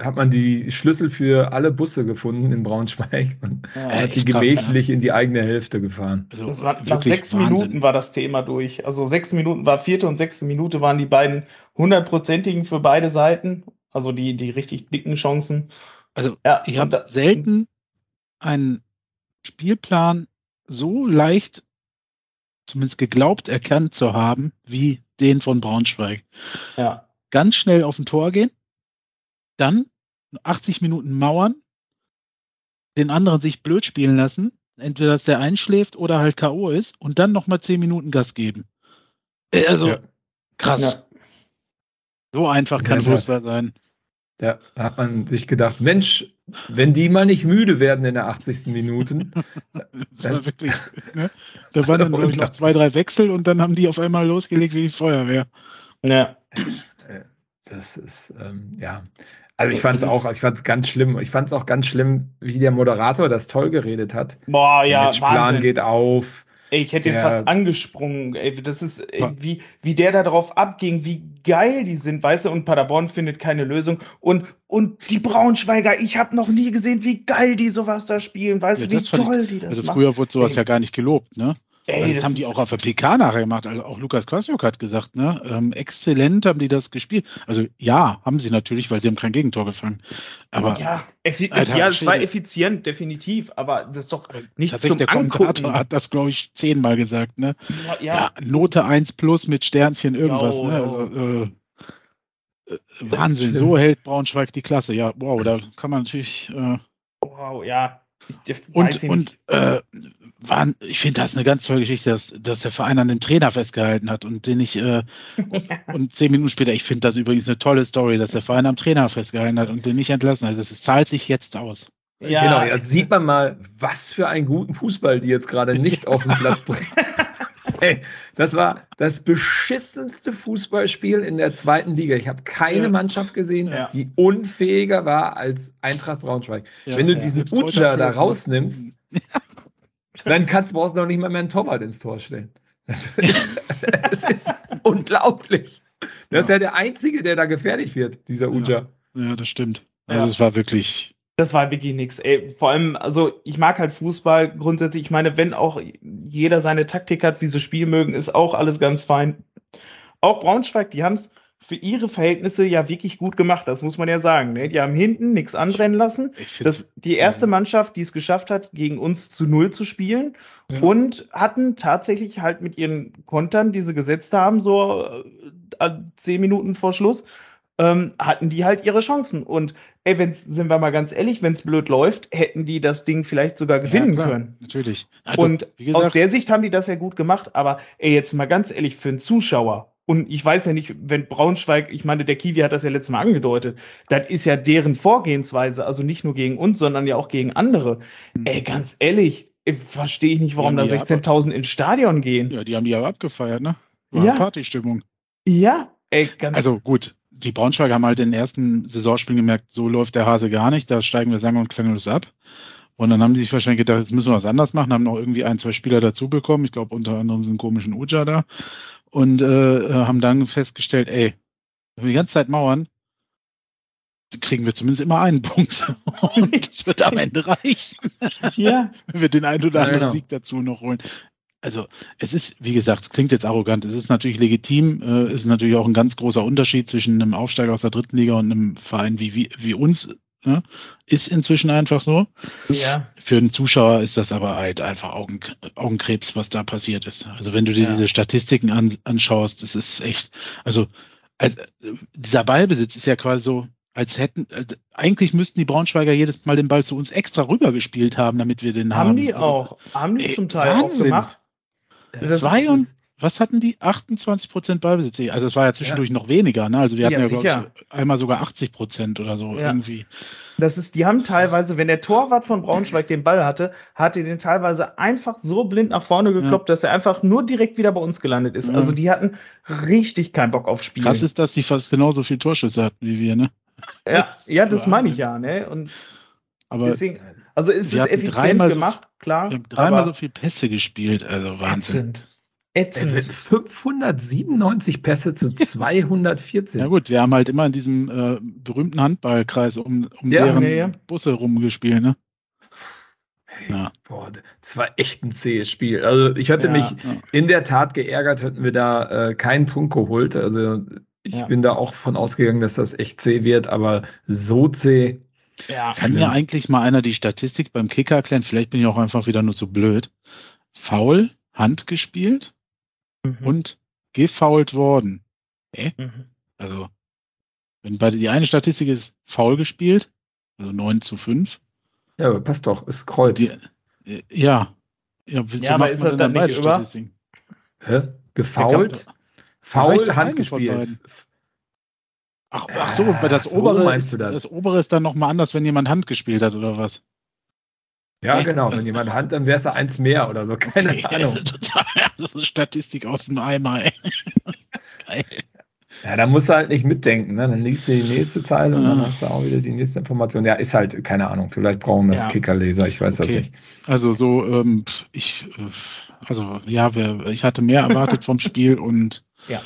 hat man die Schlüssel für alle Busse gefunden in Braunschweig und ja, hat sie gemächlich ja. in die eigene Hälfte gefahren. Also war, nach sechs Wahnsinn. Minuten war das Thema durch. Also sechs Minuten war vierte und sechste Minute waren die beiden hundertprozentigen für beide Seiten. Also die, die richtig dicken Chancen. Also ja, ich habe selten einen Spielplan so leicht, zumindest geglaubt, erkannt zu haben, wie den von Braunschweig. Ja. Ganz schnell auf ein Tor gehen, dann 80 Minuten mauern, den anderen sich blöd spielen lassen, entweder dass der einschläft oder halt K.O. ist und dann nochmal 10 Minuten Gas geben. Äh, also, ja. krass. Ja. So einfach kann Fußball sein. Ja, da hat man sich gedacht, Mensch, wenn die mal nicht müde werden in der 80. Minute. das war wirklich, ne? Da waren dann, noch zwei, drei Wechsel und dann haben die auf einmal losgelegt wie die Feuerwehr. Ja. Das ist, ähm, ja. Also ich fand es auch, also ich fand es ganz schlimm. Ich fand es auch ganz schlimm, wie der Moderator das toll geredet hat. Boah, ja. Der Matchplan geht auf. Ey, ich hätte ihn fast angesprungen. Ey, das ist, ey, wie, wie der da drauf abging, wie geil die sind, weißt du, und Paderborn findet keine Lösung. Und, und die Braunschweiger, ich habe noch nie gesehen, wie geil die sowas da spielen, weißt ja, du, wie toll ich, die das also machen. Also früher wurde sowas ey. ja gar nicht gelobt, ne? Ey, das, das, haben die auch auf der PK nachher gemacht. Also auch Lukas Kwasniok hat gesagt, ne? Ähm, exzellent haben die das gespielt. Also ja, haben sie natürlich, weil sie haben kein Gegentor gefangen. Aber ja, Alter, ja es war effizient, definitiv. Aber das ist doch nicht zum der Kommentator hat das, glaube ich, zehnmal gesagt, ne? Ja, ja. ja, Note 1 plus mit Sternchen irgendwas, jo, ne? Also, äh, äh Wahnsinn, so hält Braunschweig die Klasse. Ja, wow, da kann man natürlich. Äh, wow, ja. Und, und äh, waren, ich finde das eine ganz tolle Geschichte, dass, dass der Verein an dem Trainer festgehalten hat und den ich, äh, und zehn Minuten später, ich finde das übrigens eine tolle Story, dass der Verein am Trainer festgehalten hat und den nicht entlassen hat. Das ist, zahlt sich jetzt aus. Ja. Genau, jetzt sieht man mal, was für einen guten Fußball die jetzt gerade nicht auf den Platz bringen. Ey, das war das beschissenste Fußballspiel in der zweiten Liga. Ich habe keine ja. Mannschaft gesehen, ja. die unfähiger war als Eintracht Braunschweig. Ja, Wenn du diesen Uja da rausnimmst, dann kannst du brauchst noch nicht mal mehr einen Torwart ins Tor stellen. Das ist, das ist unglaublich. Das ist ja der Einzige, der da gefährlich wird, dieser Uja. Ja, das stimmt. Also es war wirklich das war wirklich nix. Ey, vor allem, also ich mag halt Fußball grundsätzlich. Ich meine, wenn auch jeder seine Taktik hat, wie sie spielen mögen, ist auch alles ganz fein. Auch Braunschweig, die haben es für ihre Verhältnisse ja wirklich gut gemacht, das muss man ja sagen. Ne? Die haben hinten nichts anbrennen lassen. Das die erste Mannschaft, die es geschafft hat, gegen uns zu null zu spielen ja. und hatten tatsächlich halt mit ihren Kontern, die sie gesetzt haben, so äh, zehn Minuten vor Schluss, ähm, hatten die halt ihre Chancen. Und ey, wenn sind wir mal ganz ehrlich, wenn es blöd läuft, hätten die das Ding vielleicht sogar gewinnen ja, können. Natürlich. Also, und gesagt, aus der Sicht haben die das ja gut gemacht, aber ey, jetzt mal ganz ehrlich, für einen Zuschauer, und ich weiß ja nicht, wenn Braunschweig, ich meine, der Kiwi hat das ja letztes Mal angedeutet, das ist ja deren Vorgehensweise, also nicht nur gegen uns, sondern ja auch gegen andere. Mhm. Ey, ganz ehrlich, verstehe ich nicht, warum da 16.000 ins Stadion gehen. Ja, die haben die aber abgefeiert, ne? War ja. Partystimmung. Ja, ey, ganz Also gut, die Braunschweiger haben halt in den ersten Saisonspielen gemerkt, so läuft der Hase gar nicht, da steigen wir sang- und klanglos ab. Und dann haben die sich wahrscheinlich gedacht, jetzt müssen wir was anders machen, haben noch irgendwie ein, zwei Spieler dazu bekommen. Ich glaube, unter anderem sind komischen Uja da. Und äh, haben dann festgestellt, ey, wenn wir die ganze Zeit mauern, kriegen wir zumindest immer einen Punkt. Und das wird am Ende reichen. Ja. wenn wir den einen oder anderen genau. Sieg dazu noch holen also es ist, wie gesagt, es klingt jetzt arrogant, es ist natürlich legitim, äh, es ist natürlich auch ein ganz großer Unterschied zwischen einem Aufsteiger aus der dritten Liga und einem Verein wie, wie, wie uns. Ne? Ist inzwischen einfach so. Ja. Für einen Zuschauer ist das aber halt einfach Augen, Augenkrebs, was da passiert ist. Also wenn du dir ja. diese Statistiken an, anschaust, das ist echt, also als, dieser Ballbesitz ist ja quasi so als hätten, äh, eigentlich müssten die Braunschweiger jedes Mal den Ball zu uns extra rübergespielt haben, damit wir den haben. Haben die also, auch, haben die ey, zum Teil Wahnsinn. auch gemacht. Das Zwei und, was hatten die? 28 Prozent Ballbesitz. Also es war ja zwischendurch ja. noch weniger, ne? Also wir hatten ja, ja glaube ich, einmal sogar 80 Prozent oder so ja. irgendwie. Das ist, die haben teilweise, wenn der Torwart von Braunschweig den Ball hatte, hat er den teilweise einfach so blind nach vorne gekloppt, dass er einfach nur direkt wieder bei uns gelandet ist. Also die hatten richtig keinen Bock auf Spiel. Krass ist, dass die fast genauso viel Torschüsse hatten wie wir, ne? Ja, das ja, das meine ich ja, ne? Und aber deswegen, also ist es effizient gemacht, so, klar. Wir haben dreimal so viel Pässe gespielt, also Wahnsinn. Ätzend. Ätzend. 597 Pässe zu 214. Ja gut, wir haben halt immer in diesem äh, berühmten Handballkreis um, um ja, deren ja, ja. Busse rumgespielt, ne? Ja. Boah, das war echt ein zähes Spiel. Also ich hatte mich in der Tat geärgert, hätten wir da äh, keinen Punkt geholt. Also ich bin da auch von ausgegangen, dass das echt zäh wird, aber so zäh. Ja, Kann mir eigentlich mal einer die Statistik beim Kicker erklären? Vielleicht bin ich auch einfach wieder nur zu blöd. Foul, Hand gespielt, mhm. und gefoult worden. Hä? Mhm. Also, wenn bei die eine Statistik ist faul gespielt, also 9 zu 5. Ja, aber passt doch, ist Kreuz. Die, äh, ja. Ja, ja aber ist das dann nicht über? Hä? Gefault? Faul, Hand gespielt. Ach, ach so, bei das, so obere, meinst du das? das obere ist dann nochmal anders, wenn jemand Hand gespielt hat, oder was? Ja, genau. Wenn jemand Hand, dann wäre es eins mehr oder so. Keine okay. Ahnung. das ist eine Statistik aus dem Eimer. Geil. Ja, da musst du halt nicht mitdenken. Ne? Dann liest du die nächste Zeile und dann hast du auch wieder die nächste Information. Ja, ist halt, keine Ahnung. Vielleicht brauchen wir das ja. Kickerleser. Ich weiß okay. das nicht. Also so, ähm, ich, also ja, ich hatte mehr erwartet vom Spiel und ja.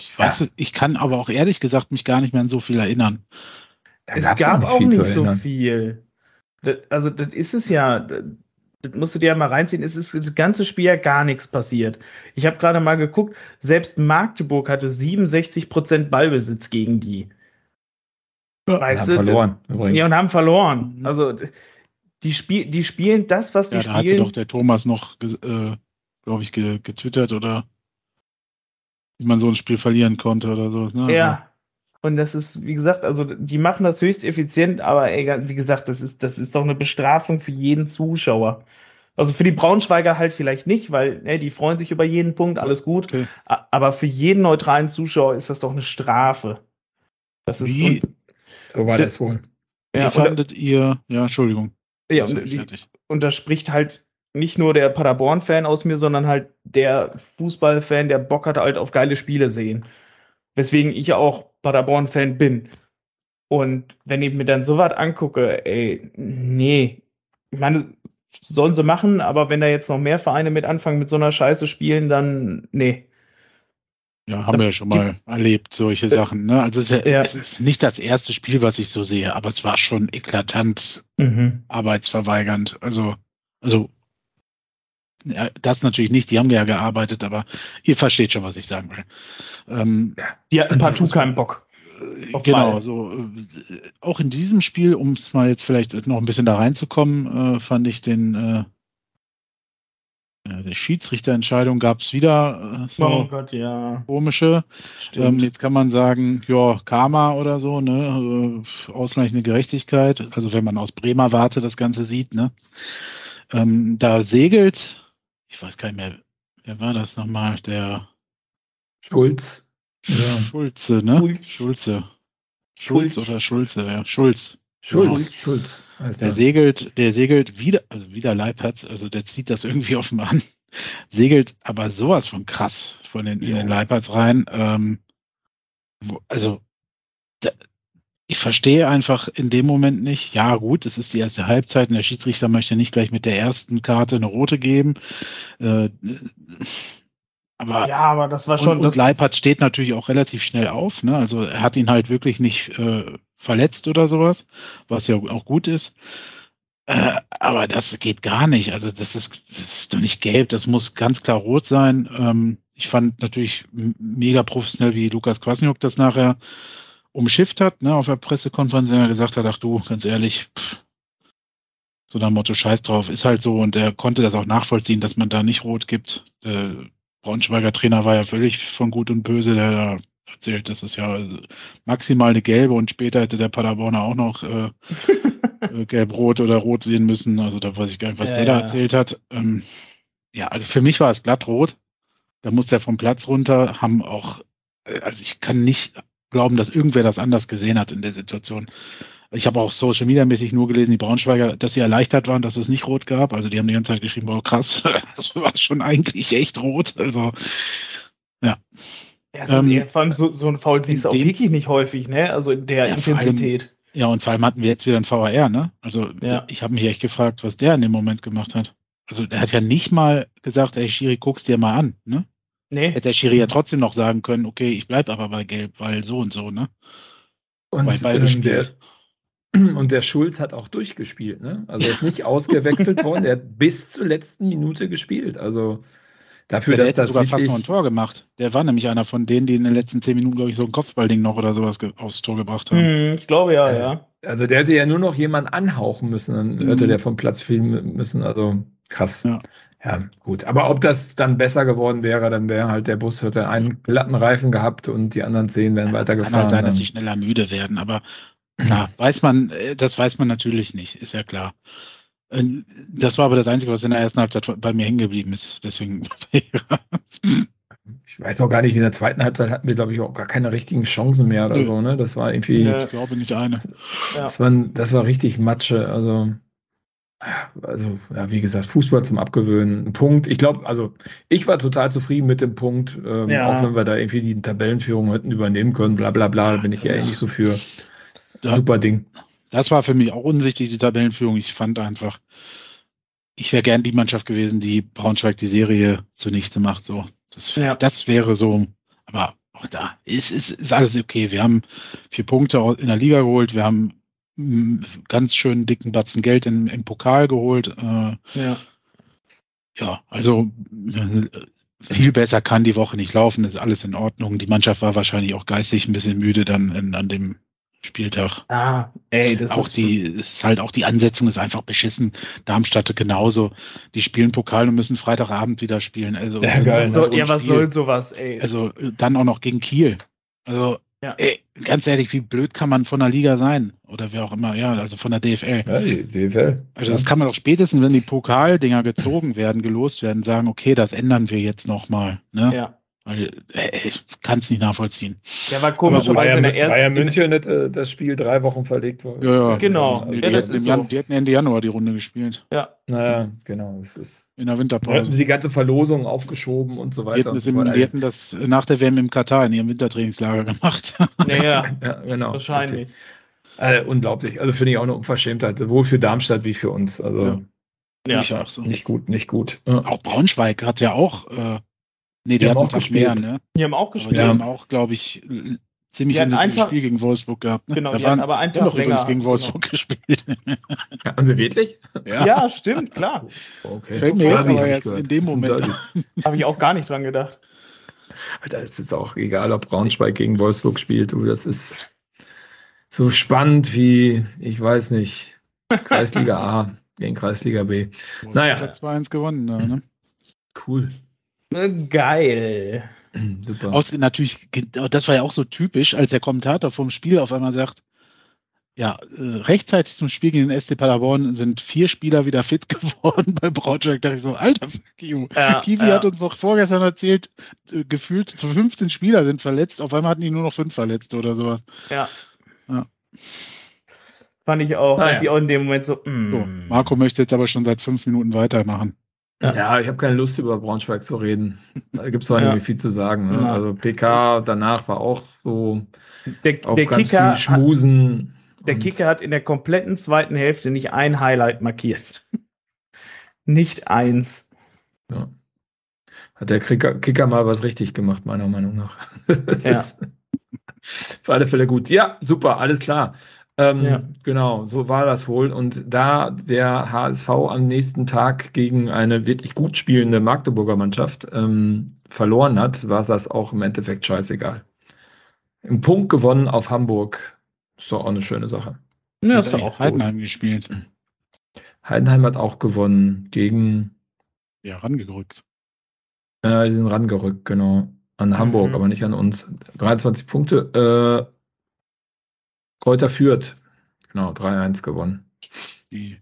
Ich weiß, ja. ich kann aber auch ehrlich gesagt mich gar nicht mehr an so viel erinnern. Es gab auch nicht, so viel. Das, also, das ist es ja. Das, das musst du dir ja mal reinziehen. Es ist das ganze Spiel ja gar nichts passiert. Ich habe gerade mal geguckt, selbst Magdeburg hatte 67% Ballbesitz gegen die. Weißt haben du, verloren, übrigens. Ja, und haben verloren. Also, die, Spiel, die spielen das, was die ja, da spielen. hatte doch der Thomas noch, äh, glaube ich, getwittert oder wie man so ein Spiel verlieren konnte oder so. Ne? Ja, also, und das ist, wie gesagt, also die machen das höchst effizient, aber ey, wie gesagt, das ist, das ist doch eine Bestrafung für jeden Zuschauer. Also für die Braunschweiger halt vielleicht nicht, weil ey, die freuen sich über jeden Punkt, alles gut. Okay. Aber für jeden neutralen Zuschauer ist das doch eine Strafe. Das ist wie, so war das wohl. Ja, wie fandet ihr, ja, Entschuldigung. Ja, und, die, und das spricht halt nicht nur der Paderborn-Fan aus mir, sondern halt der Fußball-Fan, der Bock hat halt auf geile Spiele sehen. Weswegen ich auch Paderborn-Fan bin. Und wenn ich mir dann sowas angucke, ey, nee. Ich meine, sollen sie machen, aber wenn da jetzt noch mehr Vereine mit anfangen, mit so einer Scheiße spielen, dann nee. Ja, haben wir ja schon mal erlebt, solche äh, Sachen. Ne? Also es ist, ja, ja. es ist, nicht das erste Spiel, was ich so sehe, aber es war schon eklatant mhm. arbeitsverweigernd. Also, also ja, das natürlich nicht, die haben ja gearbeitet, aber ihr versteht schon, was ich sagen will. Ähm, die hatten partout keinen Bock. Äh, genau, Ball. so äh, auch in diesem Spiel, um es mal jetzt vielleicht noch ein bisschen da reinzukommen, äh, fand ich den äh, die Schiedsrichterentscheidung gab es wieder äh, so oh Gott, ja. komische. Ähm, jetzt kann man sagen, ja, Karma oder so, ne? Ausgleichende Gerechtigkeit. Also wenn man aus Bremer Warte das Ganze sieht, ne? Ähm, da segelt ich weiß gar nicht mehr, wer war das nochmal? Der Schulz. Ja. Schulze, ne? Schulz. Schulze. Schulz, Schulz oder Schulze, ja. Schulz. Schulz, Schulz. Heißt der, der segelt, der segelt wieder, also wieder Leibharz, also der zieht das irgendwie offenbar an. Segelt aber sowas von krass von den, in den Leibharz rein. Ähm, wo, also, da, ich verstehe einfach in dem Moment nicht, ja gut, es ist die erste Halbzeit und der Schiedsrichter möchte nicht gleich mit der ersten Karte eine rote geben. Äh, aber, ja, aber das war schon. Und, und Leipert steht natürlich auch relativ schnell auf. Ne? Also er hat ihn halt wirklich nicht äh, verletzt oder sowas, was ja auch gut ist. Äh, aber das geht gar nicht. Also das ist, das ist doch nicht gelb, das muss ganz klar rot sein. Ähm, ich fand natürlich mega professionell, wie Lukas Kwasniok das nachher umschifft hat, ne, auf der Pressekonferenz, er gesagt hat, ach du, ganz ehrlich, pff, so nach Motto Scheiß drauf, ist halt so und er konnte das auch nachvollziehen, dass man da nicht rot gibt. Der Braunschweiger Trainer war ja völlig von Gut und Böse, der erzählt. Das ist ja maximal eine gelbe und später hätte der Paderborner auch noch äh, äh, gelb-rot oder rot sehen müssen. Also da weiß ich gar nicht, was ja, der da erzählt hat. Ähm, ja, also für mich war es glatt rot. Da muss der vom Platz runter, haben auch, äh, also ich kann nicht glauben, dass irgendwer das anders gesehen hat in der Situation. Ich habe auch Social Media mäßig nur gelesen, die Braunschweiger, dass sie erleichtert waren, dass es nicht rot gab. Also die haben die ganze Zeit geschrieben, boah, krass, das war schon eigentlich echt rot. Also, ja. Ja, ähm, vor allem so, so ein Foul siehst du auch wirklich nicht häufig, ne? Also in der ja, Intensität. Allem, ja, und vor allem hatten wir jetzt wieder ein VAR, ne? Also ja. ich habe mich echt gefragt, was der in dem Moment gemacht hat. Also der hat ja nicht mal gesagt, ey Schiri, guck's dir mal an, ne? Nee. Hätte der Schiri ja trotzdem noch sagen können, okay, ich bleib aber bei Gelb, weil so und so, ne? Und ähm, der, und der Schulz hat auch durchgespielt, ne? Also er ist nicht ausgewechselt worden, der hat bis zur letzten Minute gespielt. Also dafür, ja, dass das sogar fast noch ein Tor gemacht. Der war nämlich einer von denen, die in den letzten zehn Minuten, glaube ich, so ein Kopfballding noch oder sowas aufs Tor gebracht haben. Hm, ich glaube ja, ja. Also der hätte ja nur noch jemanden anhauchen müssen, dann mhm. hätte der vom Platz fliegen müssen. Also krass. Ja. Ja, gut. Aber ob das dann besser geworden wäre, dann wäre halt der Bus hätte einen glatten Reifen gehabt und die anderen zehn wären ja, weitergefahren. Kann halt sein, dass sie schneller müde werden, aber klar, weiß man, äh, das weiß man natürlich nicht, ist ja klar. Äh, das war aber das Einzige, was in der ersten Halbzeit bei mir hängen geblieben ist. Deswegen. ich weiß auch gar nicht, in der zweiten Halbzeit hatten wir, glaube ich, auch gar keine richtigen Chancen mehr oder ja. so, ne? Das war irgendwie. Ja, ich glaube nicht eine. Das, war, das war richtig Matsche. Also also, ja, wie gesagt, Fußball zum Abgewöhnen. Ein Punkt. Ich glaube, also ich war total zufrieden mit dem Punkt, ähm, ja. auch wenn wir da irgendwie die Tabellenführung hätten übernehmen können, bla bla bla, bin ich ja eh nicht so für. Das, Super Ding. Das war für mich auch unwichtig, die Tabellenführung. Ich fand einfach, ich wäre gern die Mannschaft gewesen, die Braunschweig die Serie zunichte macht. So, das, ja. das wäre so, aber auch da ist, ist, ist alles okay. Wir haben vier Punkte in der Liga geholt, wir haben ganz schön dicken Batzen Geld im, im Pokal geholt. Äh, ja. Ja, also äh, viel besser kann die Woche nicht laufen, ist alles in Ordnung. Die Mannschaft war wahrscheinlich auch geistig ein bisschen müde dann in, an dem Spieltag. Ah, ey, das auch ist die ist halt auch die Ansetzung ist einfach beschissen. Darmstadt genauso. Die spielen Pokal und müssen Freitagabend wieder spielen. Also ja, geil. So, ja, was soll sowas, ey? Also dann auch noch gegen Kiel. Also ja. Ey, ganz ehrlich, wie blöd kann man von der Liga sein? Oder wie auch immer, ja, also von der DFL. Ja, die DFL. Also das kann man doch spätestens, wenn die Pokaldinger gezogen werden, gelost werden, sagen, okay, das ändern wir jetzt nochmal. Ne? Ja. Weil, äh, ich kann es nicht nachvollziehen. Ja, war komisch, weil Bayern, in der ersten Bayern München hätte das Spiel drei Wochen verlegt worden. Ja, ja, genau. Also die, ja, hätten so. die, hätten Ende Januar die Runde gespielt. Ja. Naja, genau. Es ist in der Winterpause. Hätten sie die ganze Verlosung aufgeschoben und so weiter. Die hätten, so im, die hätten das nach der WM im Katar in ihrem Wintertrainingslager gemacht. Naja, ja, genau. Wahrscheinlich. Äh, unglaublich. Also finde ich auch eine Unverschämtheit, sowohl für Darmstadt wie für uns. Also ja. Ja, auch so. Nicht gut, nicht gut. Auch Braunschweig hat ja auch äh, Nee, die, die haben auch gespielt. Mehr, ne? Die haben auch gespielt. Aber die haben auch, glaube ich, ziemlich ein Spiel gegen Wolfsburg gehabt. Ne? Genau, da die waren aber einen Tag länger gegen Wolfsburg noch. gespielt. haben sie wirklich? Ja, ja stimmt, klar. Okay. Fällt mir jetzt aber jetzt in dem Moment. Habe ich auch gar nicht dran gedacht. Alter, es ist auch egal, ob Braunschweig gegen Wolfsburg spielt. Du, das ist so spannend wie, ich weiß nicht, Kreisliga A gegen Kreisliga B. Naja. 2-1 gewonnen, ne? Cool. Geil. Super. Aus, natürlich, das war ja auch so typisch, als der Kommentator vom Spiel auf einmal sagt, ja, äh, rechtzeitig zum Spiel gegen den SC Paderborn sind vier Spieler wieder fit geworden bei Braunschweig. Da dachte ich so, Alter, ja, Kiwi ja. hat uns noch vorgestern erzählt, äh, gefühlt 15 Spieler sind verletzt. Auf einmal hatten die nur noch fünf Verletzte oder sowas. Ja. ja. Fand ich auch, ah, ja. auch in dem Moment so, mm. so. Marco möchte jetzt aber schon seit fünf Minuten weitermachen. Ja, ja ich habe keine Lust, über Braunschweig zu reden. Da gibt es ja. nicht viel zu sagen. Ne? Also PK danach war auch so der, auf der ganz Kicker viel Schmusen. Hat, der Kicker hat in der kompletten zweiten Hälfte nicht ein Highlight markiert. nicht eins. Ja. Hat der Kicker, Kicker, mal was richtig gemacht, meiner Meinung nach. das ja. ist für alle Fälle gut. Ja, super, alles klar. Ähm, ja. Genau, so war das wohl. Und da der HSV am nächsten Tag gegen eine wirklich gut spielende Magdeburger Mannschaft ähm, verloren hat, war das auch im Endeffekt scheißegal. Im Punkt gewonnen auf Hamburg. Ist doch auch eine schöne Sache. Ja, ist auch Heidenheim gut. gespielt. Heidenheim hat auch gewonnen gegen. Ja, rangerückt. Ja, die sind rangerückt, genau. An Hamburg, mhm. aber nicht an uns. 23 Punkte. Äh, Kräuter führt. Genau, 3-1 gewonnen. Die,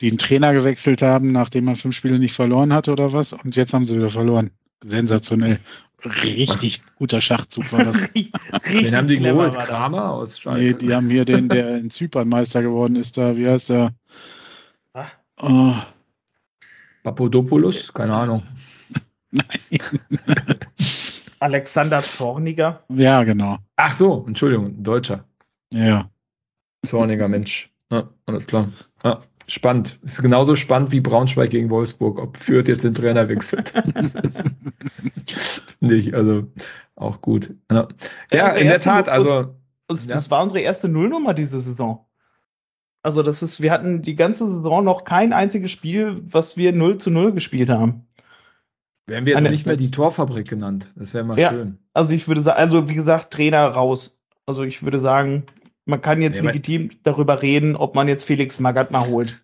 die einen Trainer gewechselt haben, nachdem man fünf Spiele nicht verloren hatte oder was. Und jetzt haben sie wieder verloren. Sensationell. Richtig guter Schachzug war das. den haben die geholt, Kramer aus Schalke. Nee, die haben hier den, der in Zypern Meister geworden ist, da, wie heißt der? Ah. Oh. Papadopoulos? Keine Ahnung. Nein. Alexander Zorniger. Ja, genau. Ach so, Entschuldigung, Deutscher. Ja. Zorniger Mensch. Ja, alles klar. Ja, spannend. Ist genauso spannend wie Braunschweig gegen Wolfsburg, ob Fürth jetzt den Trainer wechselt. Nicht, also auch gut. Ja, ja in der Tat, also. Das, das war unsere erste Nullnummer diese Saison. Also, das ist, wir hatten die ganze Saison noch kein einziges Spiel, was wir 0 zu 0 gespielt haben. Wären wir jetzt Eine, nicht mehr die Torfabrik genannt. Das wäre mal ja, schön. Also ich würde sagen, also wie gesagt, Trainer raus. Also ich würde sagen, man kann jetzt ja, legitim darüber reden, ob man jetzt Felix Magath mal holt.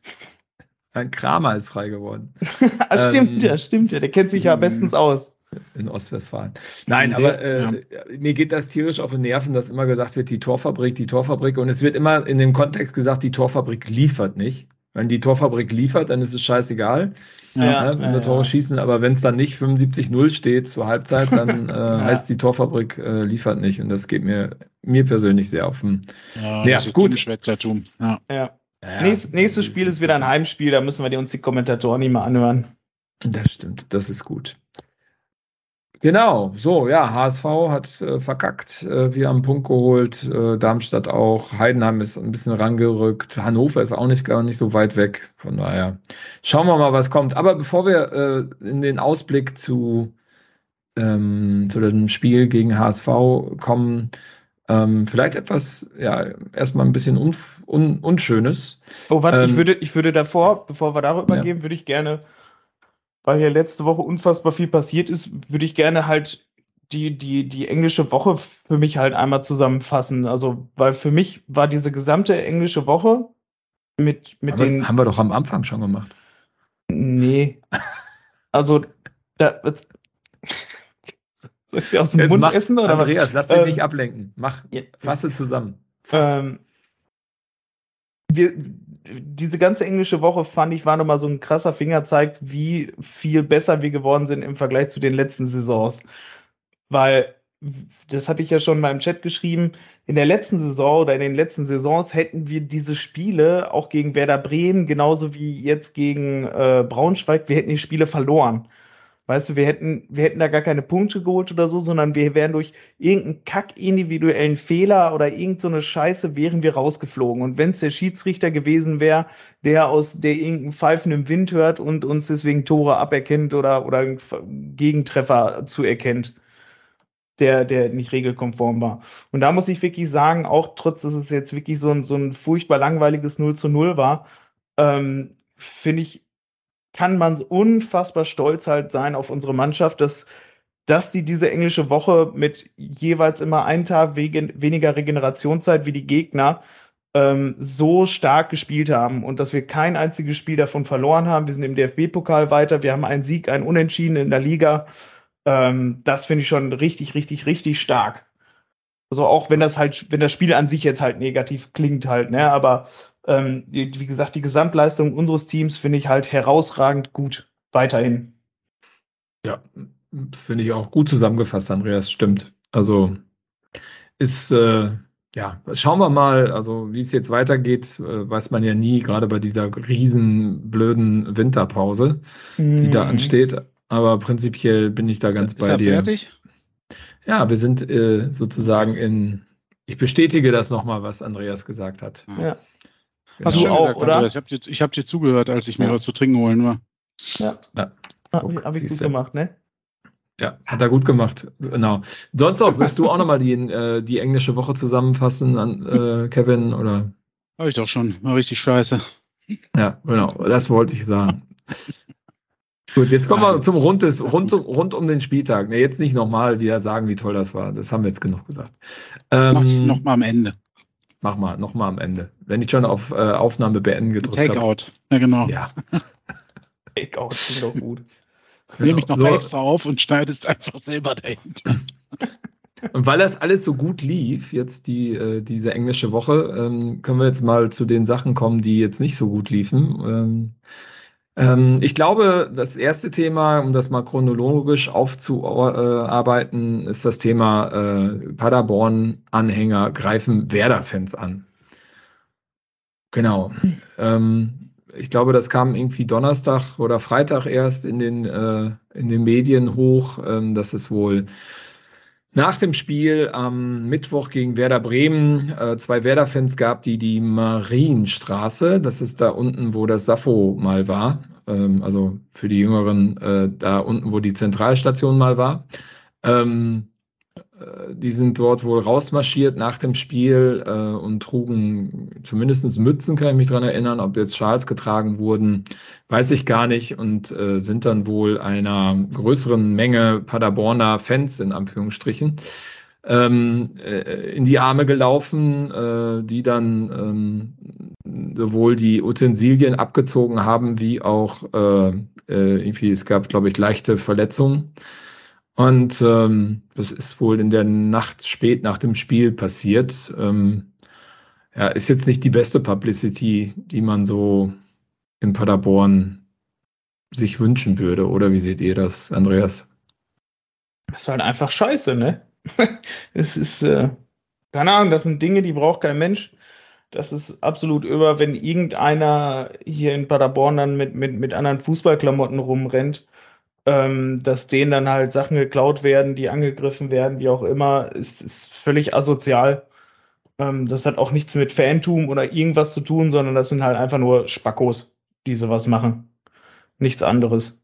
Ein Kramer ist frei geworden. ah, stimmt ähm, ja, stimmt ja. Der kennt sich ja bestens aus. In Ostwestfalen. Nein, aber äh, ja. mir geht das tierisch auf den Nerven, dass immer gesagt wird, die Torfabrik, die Torfabrik. Und es wird immer in dem Kontext gesagt, die Torfabrik liefert nicht. Wenn die Torfabrik liefert, dann ist es scheißegal, ja, äh, wenn wir Tore schießen. Aber wenn es dann nicht 75-0 steht zur Halbzeit, dann äh, heißt die Torfabrik äh, liefert nicht. Und das geht mir, mir persönlich sehr auf den ja, Nerv. Gut. Schwätzertum. Ja. Ja. Nächstes, nächstes Spiel ist wieder ein Heimspiel, da müssen wir uns die Kommentatoren nicht mehr anhören. Das stimmt, das ist gut. Genau, so, ja, HSV hat äh, verkackt, äh, wir haben einen Punkt geholt, äh, Darmstadt auch, Heidenheim ist ein bisschen rangerückt, Hannover ist auch nicht gar nicht so weit weg, von daher schauen wir mal, was kommt. Aber bevor wir äh, in den Ausblick zu, ähm, zu dem Spiel gegen HSV kommen, ähm, vielleicht etwas, ja, erstmal ein bisschen un, un, Unschönes. Oh, warte, ähm, ich, würde, ich würde davor, bevor wir darüber ja. gehen, würde ich gerne weil hier letzte Woche unfassbar viel passiert ist, würde ich gerne halt die, die, die englische Woche für mich halt einmal zusammenfassen. Also, weil für mich war diese gesamte englische Woche mit, mit Aber den. Haben wir doch am Anfang schon gemacht. Nee. Also, da, soll ich sie aus dem Jetzt Mund mach, essen? Oder Andreas, was? lass dich ähm, nicht ablenken. Mach, fasse zusammen. Fass. Ähm, wir, diese ganze englische Woche fand ich, war nochmal so ein krasser Fingerzeig, wie viel besser wir geworden sind im Vergleich zu den letzten Saisons. Weil, das hatte ich ja schon mal im Chat geschrieben, in der letzten Saison oder in den letzten Saisons hätten wir diese Spiele auch gegen Werder Bremen, genauso wie jetzt gegen äh, Braunschweig, wir hätten die Spiele verloren. Weißt du, wir hätten, wir hätten da gar keine Punkte geholt oder so, sondern wir wären durch irgendeinen kack individuellen Fehler oder irgendeine so Scheiße wären wir rausgeflogen. Und wenn es der Schiedsrichter gewesen wäre, der aus der irgendeinen Pfeifen im Wind hört und uns deswegen Tore aberkennt oder, oder Gegentreffer zuerkennt, der, der nicht regelkonform war. Und da muss ich wirklich sagen, auch trotz, dass es jetzt wirklich so ein, so ein furchtbar langweiliges 0 zu 0 war, ähm, finde ich, kann man unfassbar stolz halt sein auf unsere Mannschaft, dass, dass die diese englische Woche mit jeweils immer einen Tag weniger Regenerationszeit wie die Gegner ähm, so stark gespielt haben und dass wir kein einziges Spiel davon verloren haben. Wir sind im DFB-Pokal weiter, wir haben einen Sieg, einen Unentschieden in der Liga. Ähm, das finde ich schon richtig, richtig, richtig stark. Also auch wenn das halt, wenn das Spiel an sich jetzt halt negativ klingt halt, ne, aber ähm, wie gesagt, die Gesamtleistung unseres Teams finde ich halt herausragend gut. Weiterhin. Ja, finde ich auch gut zusammengefasst, Andreas. Stimmt. Also ist, äh, ja, schauen wir mal, also wie es jetzt weitergeht, äh, weiß man ja nie, gerade bei dieser riesen blöden Winterpause, mhm. die da mhm. ansteht. Aber prinzipiell bin ich da ganz ist, bei ist dir. Fertig? Ja, wir sind äh, sozusagen in, ich bestätige das nochmal, was Andreas gesagt hat. Ja. Genau. Hast du auch, gesagt, oder? Ich habe dir, hab dir zugehört, als ich mir ja. was zu trinken holen war. Ja. ja. Habe hab ich gut gemacht, ne? Ja, hat er gut gemacht, genau. Sonst auch, willst du auch nochmal die, äh, die englische Woche zusammenfassen, an, äh, Kevin, oder? Habe ich doch schon, war richtig scheiße. Ja, genau, das wollte ich sagen. Gut, jetzt kommen wir zum rund, des, rund, rund um den Spieltag. Ne, jetzt nicht nochmal wieder sagen, wie toll das war. Das haben wir jetzt genug gesagt. Ähm, nochmal am Ende. Mach mal, nochmal am Ende. Wenn ich schon auf äh, Aufnahme beenden gedrückt habe. Takeout. Ja, genau. Ja. Takeout klingt auch gut. Nehme ich noch so. extra auf und schneide es einfach selber dahinter. Und weil das alles so gut lief, jetzt die, äh, diese englische Woche, ähm, können wir jetzt mal zu den Sachen kommen, die jetzt nicht so gut liefen. Ähm, ich glaube, das erste Thema, um das mal chronologisch aufzuarbeiten, ist das Thema äh, Paderborn-Anhänger greifen Werder-Fans an. Genau. Ähm, ich glaube, das kam irgendwie Donnerstag oder Freitag erst in den, äh, in den Medien hoch, ähm, dass es wohl nach dem Spiel am Mittwoch gegen Werder Bremen äh, zwei Werder-Fans gab, die die Marienstraße, das ist da unten, wo das Sappho mal war, ähm, also für die Jüngeren äh, da unten, wo die Zentralstation mal war, ähm, äh, die sind dort wohl rausmarschiert nach dem Spiel äh, und trugen zumindest Mützen, kann ich mich dran erinnern. Ob jetzt Schals getragen wurden, weiß ich gar nicht. Und äh, sind dann wohl einer größeren Menge Paderborner Fans in Anführungsstrichen ähm, äh, in die Arme gelaufen, äh, die dann ähm, sowohl die Utensilien abgezogen haben, wie auch äh, äh irgendwie, es gab, glaube ich, leichte Verletzungen. Und ähm, das ist wohl in der Nacht spät nach dem Spiel passiert. Ähm, ja, ist jetzt nicht die beste Publicity, die man so in Paderborn sich wünschen würde. Oder wie seht ihr das, Andreas? Das ist halt einfach scheiße, ne? es ist, äh, keine Ahnung, das sind Dinge, die braucht kein Mensch. Das ist absolut über, wenn irgendeiner hier in Paderborn dann mit, mit, mit anderen Fußballklamotten rumrennt ähm, dass denen dann halt Sachen geklaut werden, die angegriffen werden, wie auch immer, ist, ist völlig asozial. Ähm, das hat auch nichts mit Fantum oder irgendwas zu tun, sondern das sind halt einfach nur Spackos, die sowas machen. Nichts anderes.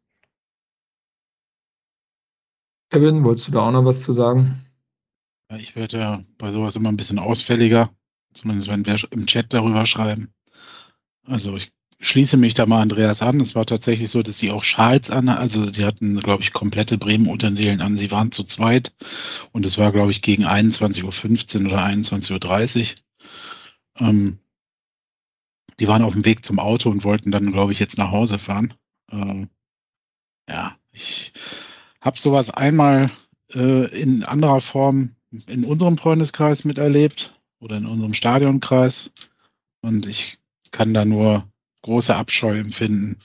Kevin, wolltest du da auch noch was zu sagen? Ja, ich werde ja bei sowas immer ein bisschen ausfälliger, zumindest wenn wir im Chat darüber schreiben. Also ich schließe mich da mal Andreas an. Es war tatsächlich so, dass sie auch Schals an, also sie hatten, glaube ich, komplette Bremen-Utensilien an. Sie waren zu zweit und es war, glaube ich, gegen 21.15 Uhr oder 21.30 Uhr. Ähm, die waren auf dem Weg zum Auto und wollten dann, glaube ich, jetzt nach Hause fahren. Ähm, ja, ich habe sowas einmal äh, in anderer Form in unserem Freundeskreis miterlebt oder in unserem Stadionkreis. Und ich kann da nur große Abscheu empfinden.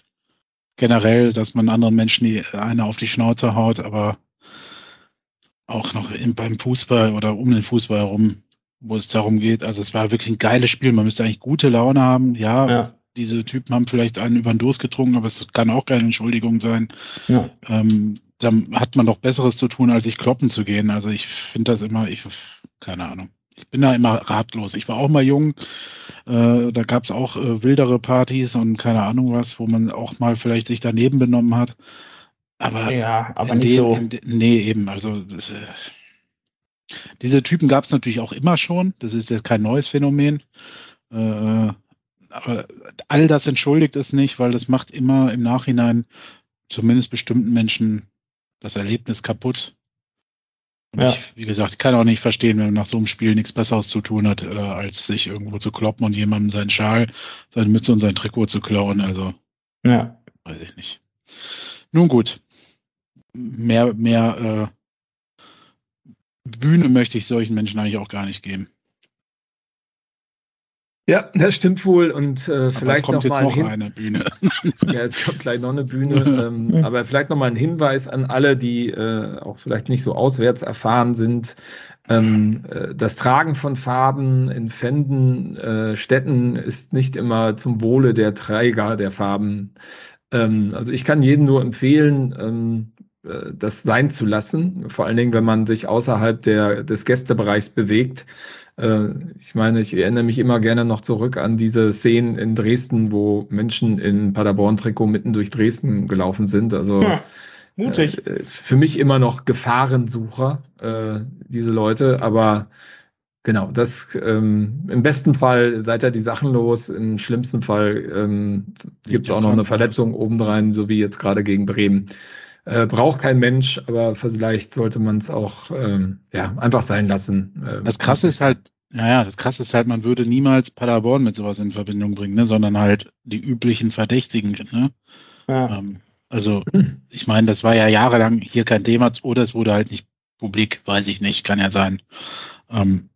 Generell, dass man anderen Menschen die eine auf die Schnauze haut, aber auch noch in, beim Fußball oder um den Fußball herum, wo es darum geht. Also es war wirklich ein geiles Spiel. Man müsste eigentlich gute Laune haben. Ja, ja. diese Typen haben vielleicht einen über den Durst getrunken, aber es kann auch keine Entschuldigung sein. Ja. Ähm, da hat man doch Besseres zu tun, als sich kloppen zu gehen. Also ich finde das immer, ich, keine Ahnung ich bin da immer ratlos. Ich war auch mal jung, äh, da gab es auch äh, wildere Partys und keine Ahnung was, wo man auch mal vielleicht sich daneben benommen hat. Aber, ja, aber nicht dem, so. In, nee, eben, also das, äh, diese Typen gab es natürlich auch immer schon. Das ist jetzt kein neues Phänomen. Äh, aber all das entschuldigt es nicht, weil das macht immer im Nachhinein zumindest bestimmten Menschen das Erlebnis kaputt. Ja. Ich, wie gesagt, ich kann auch nicht verstehen, wenn man nach so einem Spiel nichts Besseres zu tun hat, äh, als sich irgendwo zu kloppen und jemandem seinen Schal, seine Mütze und sein Trikot zu klauen. Also, ja. weiß ich nicht. Nun gut. Mehr, mehr äh, Bühne möchte ich solchen Menschen eigentlich auch gar nicht geben. Ja, das stimmt wohl. Und äh, vielleicht noch mal noch ein eine Bühne. ja, jetzt kommt gleich noch eine Bühne. Ähm, aber vielleicht noch mal ein Hinweis an alle, die äh, auch vielleicht nicht so auswärts erfahren sind. Ähm, äh, das Tragen von Farben in Fänden, äh, Städten ist nicht immer zum Wohle der Träger der Farben. Ähm, also ich kann jedem nur empfehlen, ähm, äh, das sein zu lassen, vor allen Dingen, wenn man sich außerhalb der, des Gästebereichs bewegt. Äh, ich meine, ich erinnere mich immer gerne noch zurück an diese Szenen in Dresden, wo Menschen in Paderborn-Trikot mitten durch Dresden gelaufen sind. Also ja, mutig. Äh, für mich immer noch Gefahrensucher, äh, diese Leute, aber Genau, das ähm, im besten Fall seid ihr die Sachen los, im schlimmsten Fall ähm, gibt es auch noch eine Verletzung obendrein, so wie jetzt gerade gegen Bremen. Äh, braucht kein Mensch, aber vielleicht sollte man es auch ähm, ja, einfach sein lassen. Äh, das Krasse ist halt, naja, das Krasse ist halt, man würde niemals Paderborn mit sowas in Verbindung bringen, ne, sondern halt die üblichen Verdächtigen. Ne? Ja. Ähm, Also, ich meine, das war ja jahrelang hier kein Thema oder es wurde halt nicht publik, weiß ich nicht, kann ja sein. Ähm,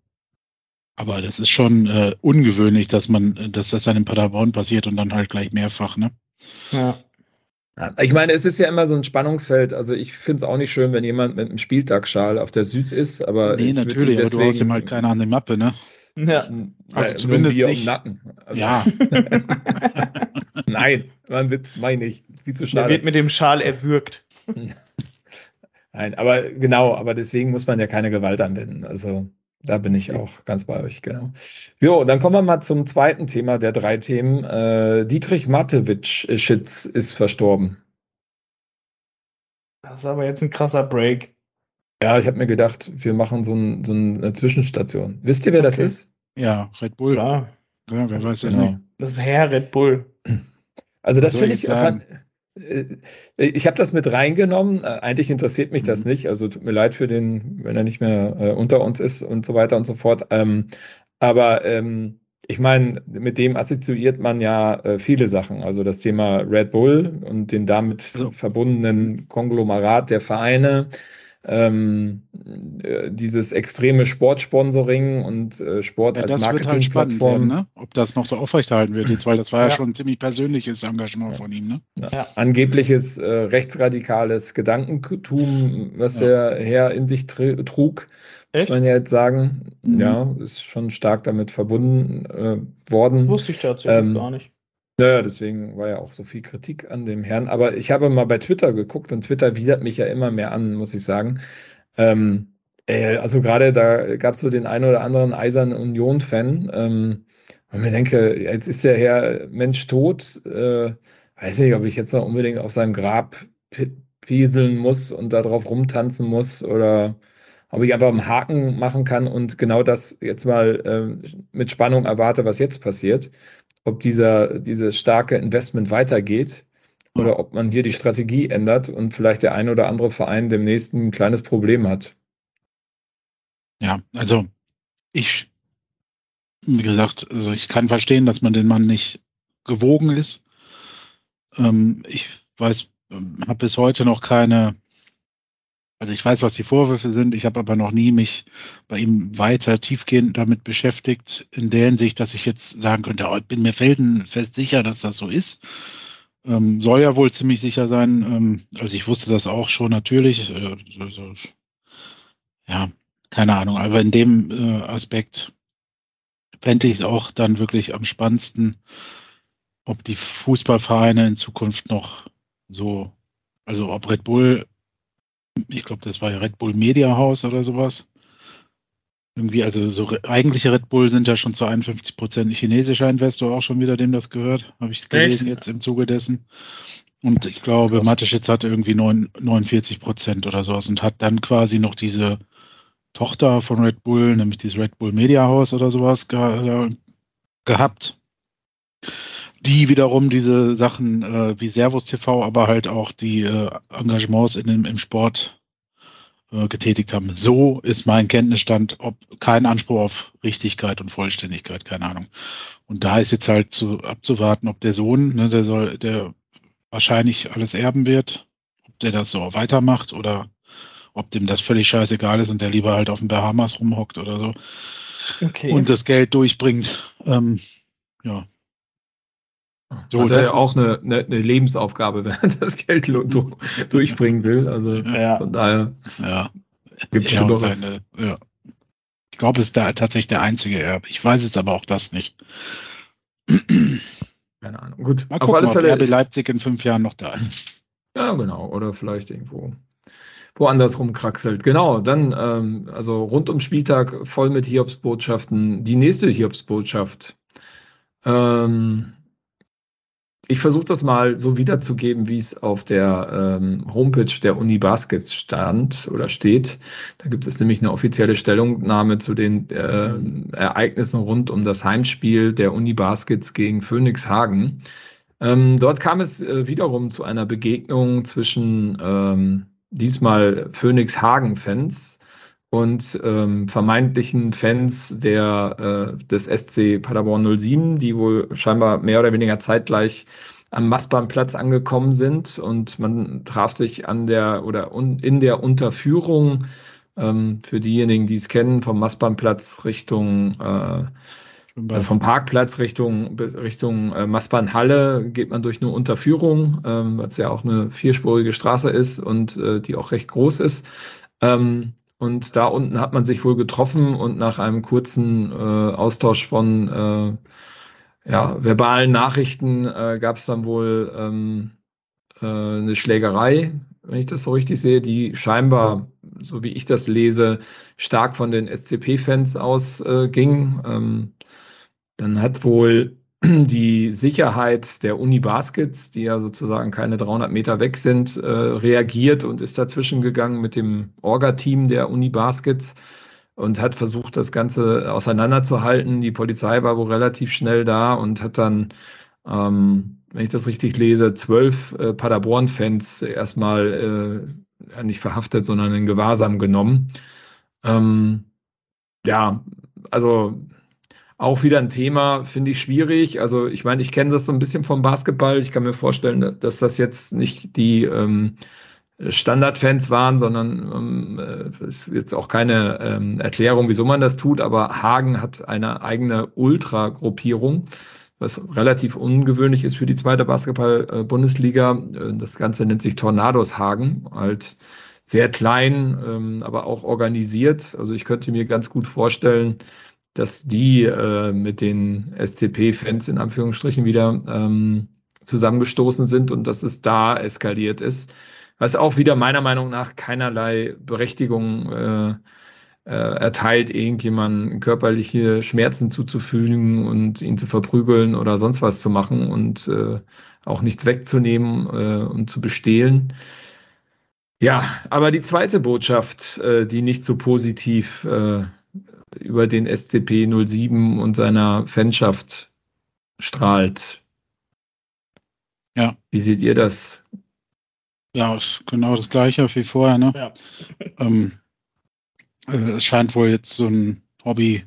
aber das ist schon äh, ungewöhnlich, dass man, dass das dann in Paderborn passiert und dann halt gleich mehrfach, ne? Ja. Ich meine, es ist ja immer so ein Spannungsfeld. Also ich finde es auch nicht schön, wenn jemand mit einem Spieltagsschal auf der Süd ist, aber nee, natürlich, deswegen, aber du hast ihm halt keine an die Mappe, ne? Ja. Also zumindest Bier nicht. Nacken. Also, ja. Nein, man Witz, meine ich. Wie zu schade. Der wird mit dem Schal erwürgt. Nein, aber genau, aber deswegen muss man ja keine Gewalt anwenden. Also da bin ich auch ganz bei euch, genau. So, dann kommen wir mal zum zweiten Thema der drei Themen. Äh, Dietrich Matewitsch-Schitz ist verstorben. Das ist aber jetzt ein krasser Break. Ja, ich habe mir gedacht, wir machen so, ein, so, eine Zwischenstation. Wisst ihr, wer okay. das ist? Ja, Red Bull. Klar. Ja, wer weiß ja genau. nicht. Das ist Herr Red Bull. Also das finde ich, fand, äh, ich habe das mit reingenommen. Äh, eigentlich interessiert mich das mhm. nicht. Also tut mir leid für den, wenn er nicht mehr äh, unter uns ist und so weiter und so fort. Ähm, aber ähm, ich meine, mit dem assoziiert man ja äh, viele Sachen. Also das Thema Red Bull und den damit also. verbundenen Konglomerat der Vereine ähm, äh, dieses extreme Sportsponsoring und äh, Sport ja, als halt Marketingplattform. Halt ne? Ob das noch so aufrechterhalten wird jetzt, weil das war ja, ja schon ein ziemlich persönliches Engagement von ihm. Ne? Ja. Angebliches äh, rechtsradikales Gedankentum, was der Herr in sich trug. Echt? Muss man ja jetzt sagen, mhm. ja, ist schon stark damit verbunden äh, worden. Wusste ich tatsächlich ähm, gar nicht. Naja, deswegen war ja auch so viel Kritik an dem Herrn. Aber ich habe mal bei Twitter geguckt und Twitter widert mich ja immer mehr an, muss ich sagen. Ähm, äh, also gerade da gab es so den einen oder anderen Eisern Union-Fan. Ähm, und mir denke, jetzt ist der Herr Mensch tot. Äh, weiß nicht, ob ich jetzt noch unbedingt auf seinem Grab pieseln muss und da drauf rumtanzen muss oder ob ich einfach einen Haken machen kann und genau das jetzt mal äh, mit Spannung erwarte, was jetzt passiert ob dieser, dieses starke Investment weitergeht oder ob man hier die Strategie ändert und vielleicht der ein oder andere Verein demnächst ein kleines Problem hat. Ja, also ich, wie gesagt, also ich kann verstehen, dass man den Mann nicht gewogen ist. Ähm, ich weiß, ähm, habe bis heute noch keine also ich weiß, was die Vorwürfe sind, ich habe aber noch nie mich bei ihm weiter tiefgehend damit beschäftigt, in der Hinsicht, dass ich jetzt sagen könnte, oh, ich bin mir feldenfest sicher, dass das so ist. Ähm, soll ja wohl ziemlich sicher sein. Ähm, also ich wusste das auch schon natürlich. Also, ja, keine Ahnung. Aber in dem äh, Aspekt fände ich es auch dann wirklich am spannendsten, ob die Fußballvereine in Zukunft noch so, also ob Red Bull ich glaube, das war ja Red Bull Media House oder sowas. Irgendwie, also so eigentliche Red Bull sind ja schon zu 51 Prozent chinesischer Investor auch schon wieder, dem das gehört, habe ich gelesen Echt? jetzt im Zuge dessen. Und ich glaube, Mateschitz hatte irgendwie 9, 49 Prozent oder sowas und hat dann quasi noch diese Tochter von Red Bull, nämlich dieses Red Bull Media House oder sowas ge gehabt die wiederum diese Sachen äh, wie Servus TV, aber halt auch die äh, Engagements in dem, im Sport äh, getätigt haben. So ist mein Kenntnisstand, ob kein Anspruch auf Richtigkeit und Vollständigkeit, keine Ahnung. Und da ist jetzt halt zu abzuwarten, ob der Sohn, ne, der soll, der wahrscheinlich alles erben wird, ob der das so weitermacht oder ob dem das völlig scheißegal ist und der lieber halt auf den Bahamas rumhockt oder so. Okay. Und das Geld durchbringt. Ähm, ja, so, Hat er ja auch eine, eine, eine, Lebensaufgabe, wenn er das Geld durchbringen will. Also ja. von daher ja. gibt es Schlimmeres. Ja. Ich glaube, es ist da tatsächlich der einzige Erbe. Ich weiß jetzt aber auch das nicht. Keine Ahnung. Gut, Mal gucken, auf alle Fälle. Ob RB Leipzig in fünf Jahren noch da ist. Ja, genau. Oder vielleicht irgendwo woanders rumkraxelt. Genau, dann, ähm, also rund um Spieltag voll mit Hiobsbotschaften. Die nächste Hiobsbotschaft. Ähm, ich versuche das mal so wiederzugeben, wie es auf der ähm, Homepage der Uni Baskets stand oder steht. Da gibt es nämlich eine offizielle Stellungnahme zu den äh, Ereignissen rund um das Heimspiel der Uni Baskets gegen Phoenix Hagen. Ähm, dort kam es äh, wiederum zu einer Begegnung zwischen ähm, diesmal Phoenix Hagen-Fans und ähm, vermeintlichen Fans der, äh, des SC Paderborn 07, die wohl scheinbar mehr oder weniger zeitgleich am Mastbahnplatz angekommen sind und man traf sich an der oder in der Unterführung ähm, für diejenigen, die es kennen, vom Mastbahnplatz Richtung äh, also vom Parkplatz Richtung, Richtung äh, Mastbahnhalle geht man durch eine Unterführung, ähm, weil es ja auch eine vierspurige Straße ist und äh, die auch recht groß ist. Ähm, und da unten hat man sich wohl getroffen und nach einem kurzen äh, Austausch von äh, ja, verbalen Nachrichten äh, gab es dann wohl ähm, äh, eine Schlägerei, wenn ich das so richtig sehe, die scheinbar, so wie ich das lese, stark von den SCP-Fans ausging. Äh, ähm, dann hat wohl die Sicherheit der Uni Baskets, die ja sozusagen keine 300 Meter weg sind, äh, reagiert und ist dazwischen gegangen mit dem Orga-Team der Uni Baskets und hat versucht, das Ganze auseinanderzuhalten. Die Polizei war wohl relativ schnell da und hat dann, ähm, wenn ich das richtig lese, zwölf äh, Paderborn-Fans erstmal äh, nicht verhaftet, sondern in Gewahrsam genommen. Ähm, ja, also auch wieder ein Thema, finde ich schwierig. Also ich meine, ich kenne das so ein bisschen vom Basketball. Ich kann mir vorstellen, dass das jetzt nicht die ähm, Standardfans waren, sondern ähm, äh, ist jetzt auch keine ähm, Erklärung, wieso man das tut. Aber Hagen hat eine eigene Ultra-Gruppierung, was relativ ungewöhnlich ist für die zweite Basketball-Bundesliga. Äh, das Ganze nennt sich Tornados Hagen, halt sehr klein, ähm, aber auch organisiert. Also ich könnte mir ganz gut vorstellen, dass die äh, mit den SCP-Fans in Anführungsstrichen wieder ähm, zusammengestoßen sind und dass es da eskaliert ist. Was auch wieder meiner Meinung nach keinerlei Berechtigung äh, äh, erteilt, irgendjemanden körperliche Schmerzen zuzufügen und ihn zu verprügeln oder sonst was zu machen und äh, auch nichts wegzunehmen äh, und zu bestehlen. Ja, aber die zweite Botschaft, äh, die nicht so positiv über den SCP 07 und seiner Fanschaft strahlt. Ja. Wie seht ihr das? Ja, ist genau das gleiche wie vorher, ne? Ja. ähm, äh, es scheint wohl jetzt so ein Hobby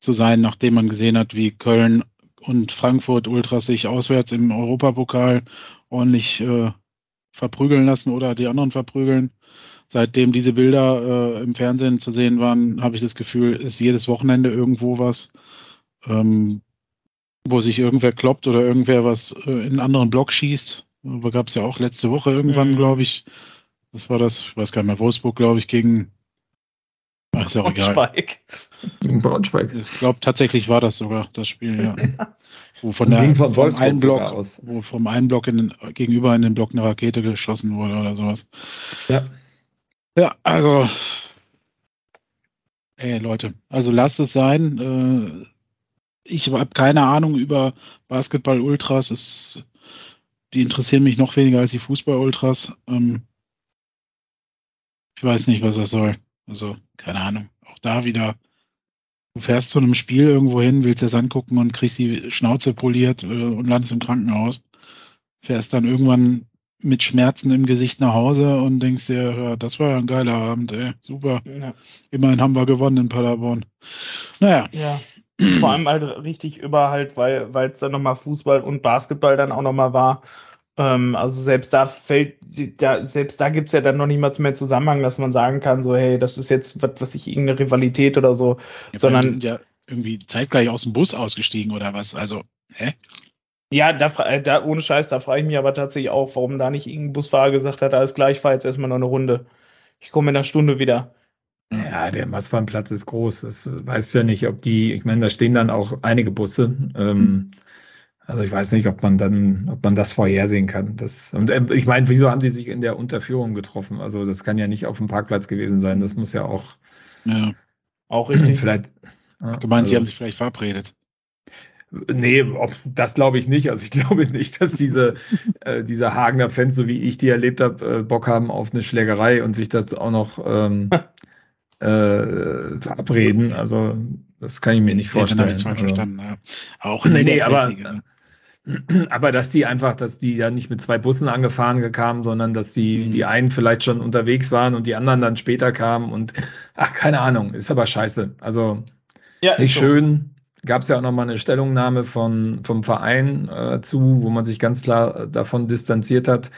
zu sein, nachdem man gesehen hat, wie Köln und Frankfurt Ultras sich auswärts im Europapokal ordentlich äh, verprügeln lassen oder die anderen verprügeln seitdem diese Bilder äh, im Fernsehen zu sehen waren, habe ich das Gefühl, ist jedes Wochenende irgendwo was, ähm, wo sich irgendwer kloppt oder irgendwer was äh, in einen anderen Block schießt. Da gab es ja auch letzte Woche irgendwann, mhm. glaube ich. Das war das, ich weiß gar nicht mehr, Wolfsburg, glaube ich, gegen Ach, ist auch Braunschweig. Gegen Braunschweig. Ich glaube, tatsächlich war das sogar das Spiel, ja. wo von der, vom, vom einen Block, aus. wo vom einen Block in den, gegenüber in den Block eine Rakete geschossen wurde oder sowas. Ja. Ja, also, ey Leute, also lasst es sein. Äh, ich habe keine Ahnung über Basketball-Ultras. Die interessieren mich noch weniger als die Fußball-Ultras. Ähm, ich weiß nicht, was das soll. Also, keine Ahnung. Auch da wieder. Du fährst zu einem Spiel irgendwo hin, willst das angucken und kriegst die Schnauze poliert äh, und landest im Krankenhaus. Fährst dann irgendwann mit Schmerzen im Gesicht nach Hause und denkst dir, ja, das war ja ein geiler Abend, ey, super. Ja. Immerhin haben wir gewonnen in Paderborn. Naja. Ja. Vor allem halt richtig über halt, weil es dann nochmal Fußball und Basketball dann auch nochmal war. Ähm, also selbst da fällt, da, selbst da gibt es ja dann noch niemals mehr Zusammenhang, dass man sagen kann, so, hey, das ist jetzt, was was ich, irgendeine Rivalität oder so, ja, sondern. Die sind ja irgendwie zeitgleich aus dem Bus ausgestiegen oder was, also, hä? Ja, da, äh, da, ohne Scheiß, da frage ich mich aber tatsächlich auch, warum da nicht irgendein Busfahrer gesagt hat, alles gleich, fahr jetzt erstmal noch eine Runde. Ich komme in einer Stunde wieder. Ja, der Massbahnplatz ist groß. Das weißt du ja nicht, ob die, ich meine, da stehen dann auch einige Busse. Ähm, also ich weiß nicht, ob man dann, ob man das vorhersehen kann. Das, und äh, ich meine, wieso haben die sich in der Unterführung getroffen? Also das kann ja nicht auf dem Parkplatz gewesen sein. Das muss ja auch. Ja, auch richtig. Vielleicht. Ja, du meinst, also, sie haben sich vielleicht verabredet. Nee, das glaube ich nicht. Also ich glaube nicht, dass diese, äh, diese Hagener Fans, so wie ich die erlebt habe, äh, Bock haben auf eine Schlägerei und sich das auch noch ähm, äh, verabreden. Also das kann ich mir nicht vorstellen. Ich also, verstanden, ja. Auch nee, nee, aber, ne? aber dass die einfach, dass die ja nicht mit zwei Bussen angefahren kamen, sondern dass die, mhm. die einen vielleicht schon unterwegs waren und die anderen dann später kamen und ach, keine Ahnung, ist aber scheiße. Also ja, nicht schön. Gab es ja auch nochmal eine Stellungnahme von, vom Verein äh, zu, wo man sich ganz klar davon distanziert hat.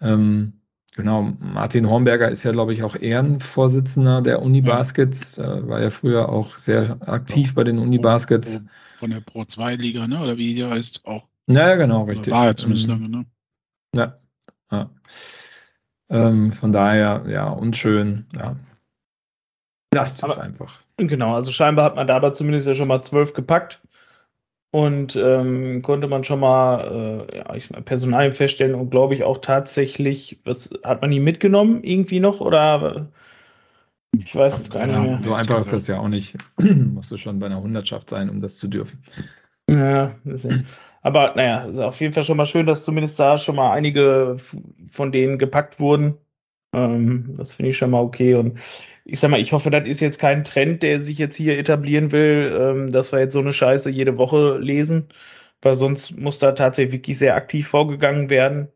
Ähm, genau, Martin Hornberger ist ja, glaube ich, auch Ehrenvorsitzender der Unibaskets, äh, war ja früher auch sehr aktiv bei den Unibaskets. Von der Pro 2 Liga, ne? Oder wie die heißt auch. Naja, genau, richtig. War ja zumindest ähm, lange, ne? Ja. ja. Ähm, von daher, ja, unschön, ja. Lasst es einfach. Genau, also scheinbar hat man da aber zumindest ja schon mal zwölf gepackt und ähm, konnte man schon mal äh, ja, ich Personalien feststellen und glaube ich auch tatsächlich, was hat man die mitgenommen irgendwie noch oder ich weiß es gar nicht mehr. So einfach ist das ja auch nicht. Musst du schon bei einer Hundertschaft sein, um das zu dürfen. Ja, aber naja, ist auf jeden Fall schon mal schön, dass zumindest da schon mal einige von denen gepackt wurden. Ähm, das finde ich schon mal okay. Und ich sag mal, ich hoffe, das ist jetzt kein Trend, der sich jetzt hier etablieren will, ähm, dass wir jetzt so eine Scheiße jede Woche lesen, weil sonst muss da tatsächlich wirklich sehr aktiv vorgegangen werden.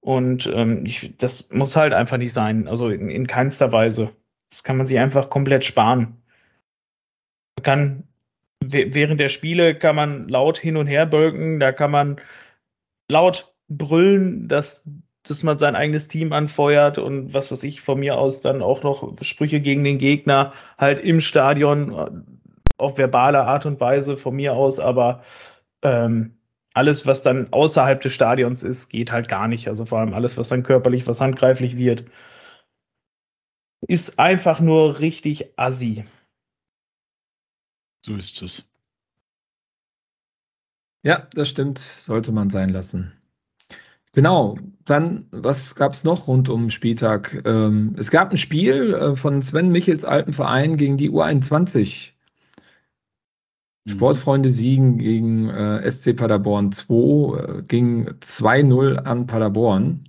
Und ähm, ich, das muss halt einfach nicht sein. Also in, in keinster Weise. Das kann man sich einfach komplett sparen. Man kann während der Spiele kann man laut hin und her bölken, da kann man laut brüllen, dass, dass man sein eigenes Team anfeuert und was weiß ich von mir aus dann auch noch Sprüche gegen den Gegner halt im Stadion äh, auf verbale Art und Weise von mir aus, aber ähm, alles, was dann außerhalb des Stadions ist, geht halt gar nicht. Also vor allem alles, was dann körperlich, was handgreiflich wird, ist einfach nur richtig assi. So ist es. Ja, das stimmt. Sollte man sein lassen. Genau, dann, was gab es noch rund um Spieltag? Ähm, es gab ein Spiel äh, von Sven Michels alten Verein gegen die U21. Mhm. Sportfreunde siegen gegen äh, SC Paderborn 2, äh, ging 2-0 an Paderborn.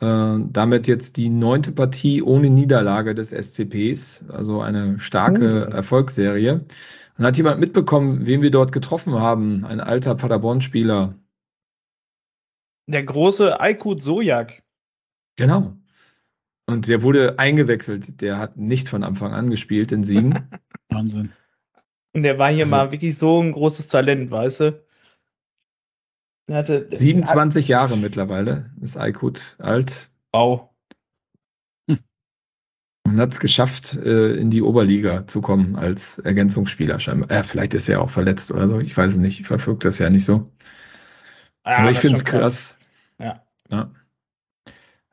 Äh, damit jetzt die neunte Partie ohne Niederlage des SCPs, also eine starke mhm. Erfolgsserie. Und hat jemand mitbekommen, wen wir dort getroffen haben? Ein alter Paderborn-Spieler. Der große Aykut Sojak. Genau. Und der wurde eingewechselt. Der hat nicht von Anfang an gespielt in Siegen. Wahnsinn. Und der war hier also, mal wirklich so ein großes Talent, weißt du? Er hatte, 27 Jahre mittlerweile ist Aykut alt. Wow und hat es geschafft, äh, in die Oberliga zu kommen als Ergänzungsspieler scheinbar. Äh, vielleicht ist er auch verletzt oder so. Ich weiß es nicht. Ich verfolge das ja nicht so. Ja, Aber ich finde es krass. krass. Ja.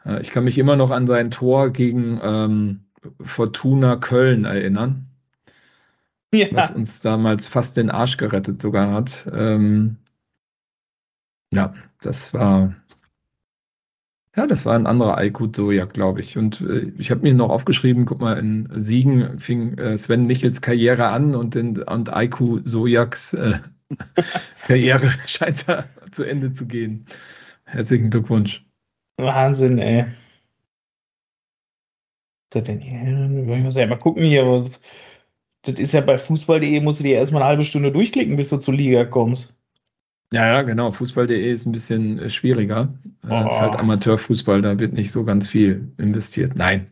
ja. Ich kann mich immer noch an sein Tor gegen ähm, Fortuna Köln erinnern. Ja. Was uns damals fast den Arsch gerettet sogar hat. Ähm, ja, das war ja, das war ein anderer Aykut Sojak, glaube ich. Und äh, ich habe mir noch aufgeschrieben, guck mal, in Siegen fing äh, Sven Michels Karriere an und, in, und Aiku Sojaks äh, Karriere scheint da zu Ende zu gehen. Herzlichen Glückwunsch. Wahnsinn, ey. Das denn hier? Ich muss ja mal gucken hier. Das ist ja bei Fußball.de, musst du dir erstmal eine halbe Stunde durchklicken, bis du zur Liga kommst. Ja, ja, genau. Fußball.de ist ein bisschen äh, schwieriger. Oh. ist halt Amateurfußball, da wird nicht so ganz viel investiert. Nein.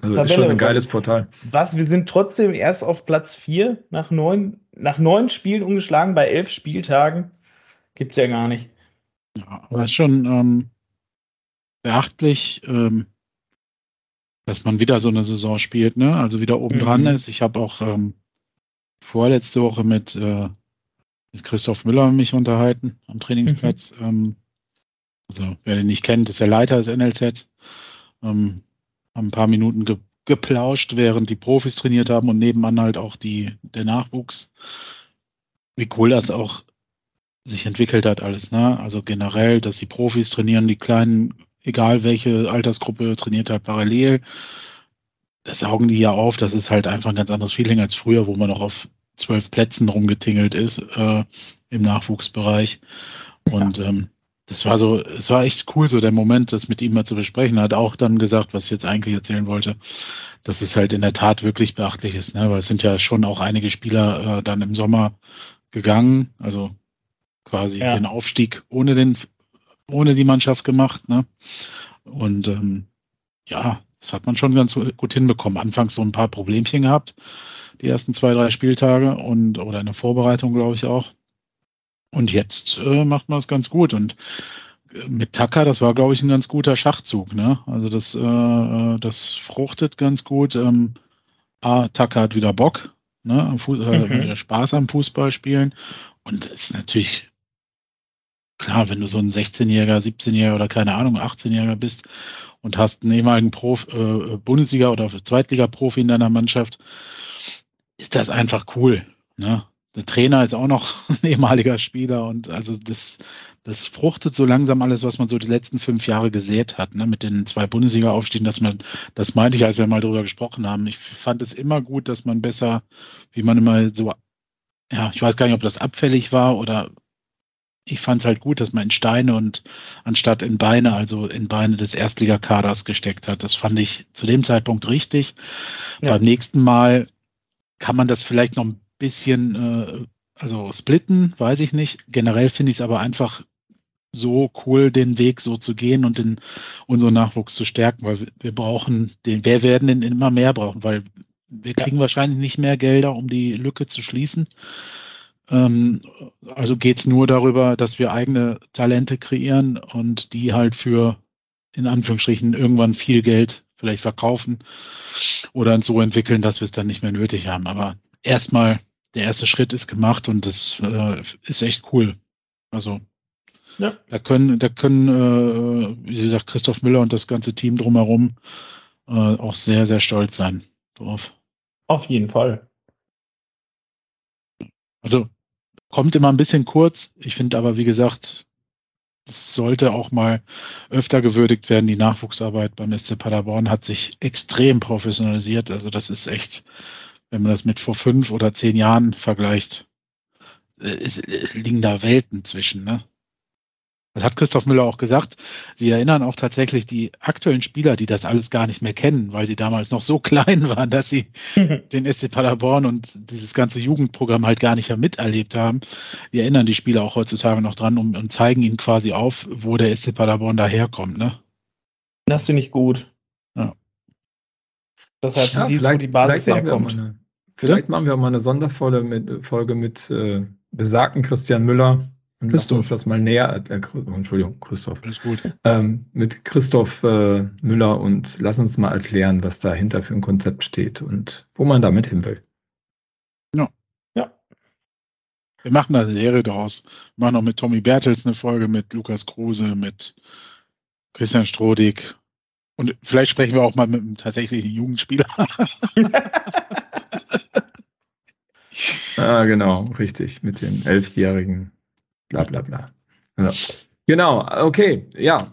Also Tabelle, ist schon ein geiles Portal. Was? Wir sind trotzdem erst auf Platz 4 nach neun, nach neun Spielen ungeschlagen bei elf Spieltagen. Gibt's ja gar nicht. Ja, aber ist schon ähm, beachtlich, ähm, dass man wieder so eine Saison spielt, ne? Also wieder oben dran mhm. ist. Ich habe auch ähm, vorletzte Woche mit äh, mit Christoph Müller mich unterhalten am Trainingsplatz. Mhm. Ähm, also wer den nicht kennt, ist der Leiter des NLZ. Ähm, haben ein paar Minuten ge geplauscht, während die Profis trainiert haben und nebenan halt auch die, der Nachwuchs. Wie cool das auch sich entwickelt hat alles, ne? Also generell, dass die Profis trainieren, die Kleinen, egal welche Altersgruppe, trainiert halt parallel. Das saugen die ja auf. Das ist halt einfach ein ganz anderes Feeling als früher, wo man noch auf zwölf Plätzen rumgetingelt ist äh, im Nachwuchsbereich. Und ähm, das war so, es war echt cool, so der Moment, das mit ihm mal zu besprechen. Er hat auch dann gesagt, was ich jetzt eigentlich erzählen wollte, dass es halt in der Tat wirklich beachtlich ist, ne? weil es sind ja schon auch einige Spieler äh, dann im Sommer gegangen, also quasi ja. den Aufstieg ohne den, ohne die Mannschaft gemacht, ne? Und ähm, ja, das hat man schon ganz gut hinbekommen. Anfangs so ein paar Problemchen gehabt die ersten zwei, drei Spieltage und oder in der Vorbereitung, glaube ich auch. Und jetzt äh, macht man es ganz gut. Und äh, mit Tucker, das war, glaube ich, ein ganz guter Schachzug. Ne? Also das, äh, äh das fruchtet ganz gut. Ähm, A, Tucker hat wieder Bock, ne? am Fuß, äh, mhm. Spaß am Fußball spielen. Und es ist natürlich klar, wenn du so ein 16-Jähriger, 17-Jähriger oder keine Ahnung, 18-Jähriger bist und hast einen ehemaligen Prof, äh, Bundesliga- oder Zweitliga-Profi in deiner Mannschaft, ist das einfach cool. Ne? Der Trainer ist auch noch ein ehemaliger Spieler und also das, das fruchtet so langsam alles, was man so die letzten fünf Jahre gesät hat, ne? mit den zwei Bundesliga-Aufstiegen, dass man, das meinte ich, als wir mal darüber gesprochen haben. Ich fand es immer gut, dass man besser, wie man immer so, ja, ich weiß gar nicht, ob das abfällig war oder ich fand es halt gut, dass man in Steine und anstatt in Beine, also in Beine des Erstligakaders gesteckt hat. Das fand ich zu dem Zeitpunkt richtig. Ja. Beim nächsten Mal kann man das vielleicht noch ein bisschen, äh, also splitten, weiß ich nicht. Generell finde ich es aber einfach so cool, den Weg so zu gehen und den, unseren Nachwuchs zu stärken, weil wir brauchen den, wir werden den immer mehr brauchen, weil wir kriegen ja. wahrscheinlich nicht mehr Gelder, um die Lücke zu schließen. Ähm, also geht es nur darüber, dass wir eigene Talente kreieren und die halt für in Anführungsstrichen irgendwann viel Geld vielleicht verkaufen oder so entwickeln, dass wir es dann nicht mehr nötig haben. Aber erstmal, der erste Schritt ist gemacht und das äh, ist echt cool. Also ja. da können, da können, äh, wie gesagt, Christoph Müller und das ganze Team drumherum äh, auch sehr, sehr stolz sein drauf. Auf jeden Fall. Also Kommt immer ein bisschen kurz. Ich finde aber, wie gesagt, es sollte auch mal öfter gewürdigt werden. Die Nachwuchsarbeit beim SC Paderborn hat sich extrem professionalisiert. Also das ist echt, wenn man das mit vor fünf oder zehn Jahren vergleicht, es äh, liegen da Welten zwischen. Ne? Das hat Christoph Müller auch gesagt. Sie erinnern auch tatsächlich die aktuellen Spieler, die das alles gar nicht mehr kennen, weil sie damals noch so klein waren, dass sie den SC Paderborn und dieses ganze Jugendprogramm halt gar nicht mehr miterlebt haben. Die erinnern die Spieler auch heutzutage noch dran und, und zeigen ihnen quasi auf, wo der SC Paderborn daherkommt. Ne? Das finde ich gut. Ja. Das heißt, du ja, siehst, wo die Basis vielleicht herkommt. Machen eine, vielleicht machen wir auch mal eine Sonderfolge mit, Folge mit äh, besagten Christian Müller und lass uns das mal näher, äh, Entschuldigung, Christoph. Alles gut. Ähm, mit Christoph äh, Müller und lass uns mal erklären, was dahinter für ein Konzept steht und wo man damit hin will. Ja. Ja. Wir machen da eine Serie draus. Wir machen auch mit Tommy Bertels eine Folge, mit Lukas Kruse, mit Christian Strodig. Und vielleicht sprechen wir auch mal mit einem tatsächlichen Jugendspieler. ah, genau, richtig. Mit den Elfjährigen bla bla bla. Ja. Genau, okay, ja.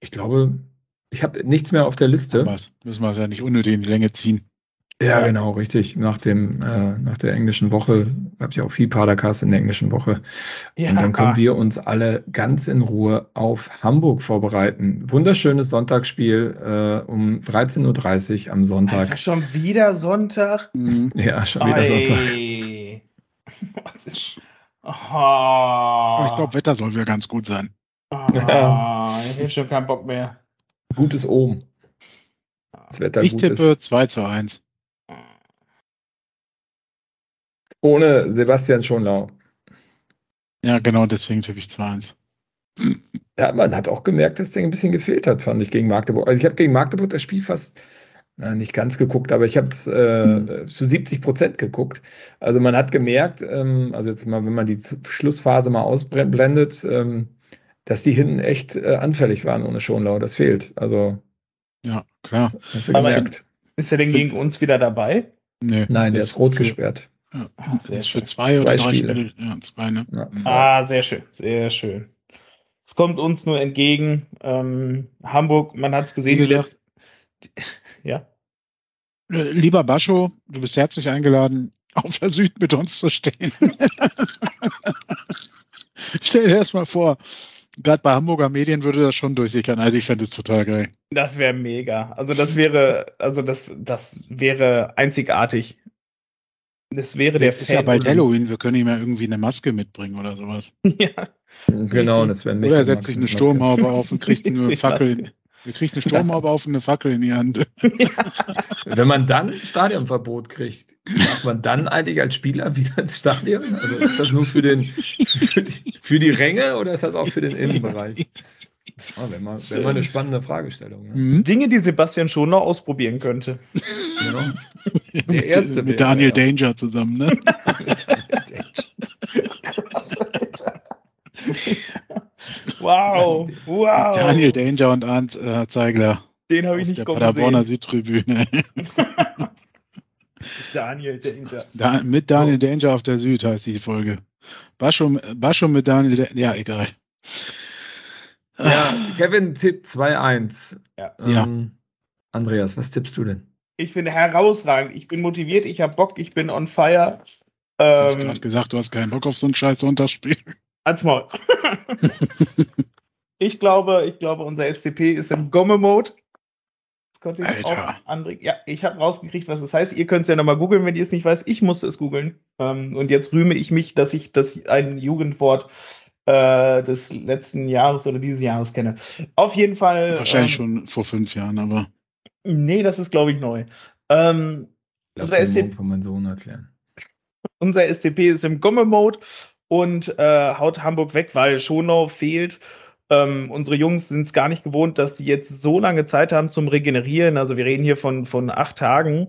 Ich glaube, ich habe nichts mehr auf der Liste. Müssen wir es ja nicht unnötig in die Länge ziehen. Ja, genau, richtig. Nach dem, äh, nach der englischen Woche gab es ja auch viel Padercast in der englischen Woche. Ja. Und dann können wir uns alle ganz in Ruhe auf Hamburg vorbereiten. Wunderschönes Sonntagsspiel äh, um 13.30 Uhr am Sonntag. Alter, schon wieder Sonntag? Ja, schon wieder Ei. Sonntag. Was ist Oh. Ich glaube, Wetter soll wieder ganz gut sein. Oh, ich habe schon keinen Bock mehr. Gutes Ohm. Das Wetter ich tippe ist. 2 zu 1. Ohne Sebastian Schonlau. Ja, genau, deswegen tippe ich 2-1. Ja, man hat auch gemerkt, dass der ein bisschen gefehlt hat, fand ich, gegen Magdeburg. Also ich habe gegen Magdeburg das Spiel fast na, nicht ganz geguckt, aber ich habe es äh, mhm. zu 70 Prozent geguckt. Also man hat gemerkt, ähm, also jetzt mal, wenn man die Schlussphase mal ausblendet, ähm, dass die hinten echt äh, anfällig waren ohne Schonlau. Das fehlt. Also ja, klar. Hast du gemerkt. Ist er denn gegen uns wieder dabei? Nee, Nein, der ist rot für, gesperrt. Ja, ah, sehr schön. Für zwei, zwei oder drei Spiele. Spiele. Ja, zwei, ne? Ja, zwei. Ah, sehr schön, sehr schön. Es kommt uns nur entgegen. Ähm, Hamburg, man hat es gesehen. Ja. Äh, lieber Bascho, du bist herzlich eingeladen, auf der Süd mit uns zu stehen. Stell dir das mal vor, gerade bei Hamburger Medien würde das schon durchsickern. Also ich fände es total geil. Das wäre mega. Also das wäre, also das, das wäre einzigartig. Das wäre der Fan. ist ja bald Halloween, wir können ihm ja irgendwie eine Maske mitbringen oder sowas. Ja. Genau, das wäre Oder er setzt sich eine Sturmhaube auf und kriegt eine Fackel Ihr kriegt eine Sturmhaube auf eine Fackel in die Hand. Ja. Wenn man dann Stadionverbot kriegt, darf man dann eigentlich als Spieler wieder ins Stadion? Also ist das nur für, den, für, die, für die Ränge oder ist das auch für den Innenbereich? Oh, Wäre mal, wär mal eine spannende Fragestellung. Ne? Mhm. Dinge, die Sebastian schon noch ausprobieren könnte. Genau. Der erste. mit, mit Daniel ja. Danger zusammen, ne? mit Daniel Danger. Wow, wow. Daniel Danger und Arndt äh, Zeigler. Den habe ich nicht der Paderborner Südtribüne. Daniel Danger. Da, mit Daniel so. Danger auf der Süd heißt die Folge. Bascho, Bascho mit Daniel Danger. Ja, egal. Ja, Kevin tippt 2-1. Ja. Ähm, Andreas, was tippst du denn? Ich finde herausragend. Ich bin motiviert, ich habe Bock, ich bin on fire. Ähm, hast gerade gesagt, du hast keinen Bock auf so ein scheiß Sonntagsspiel. Als Maul. ich glaube, ich glaube, unser SCP ist im Gomme-Mode. Das konnte ich auch anbringen. Ja, ich habe rausgekriegt, was das heißt. Ihr könnt es ja nochmal googeln, wenn ihr es nicht weiß. Ich musste es googeln. Ähm, und jetzt rühme ich mich, dass ich das ein Jugendwort äh, des letzten Jahres oder dieses Jahres kenne. Auf jeden Fall. Wahrscheinlich ähm, schon vor fünf Jahren, aber. Nee, das ist, glaube ich, neu. Ähm, Lass unser SCP von meinem Sohn erklären. Unser SCP ist im Gomme-Mode und äh, haut Hamburg weg, weil Schonau fehlt. Ähm, unsere Jungs sind es gar nicht gewohnt, dass sie jetzt so lange Zeit haben zum Regenerieren. Also wir reden hier von, von acht Tagen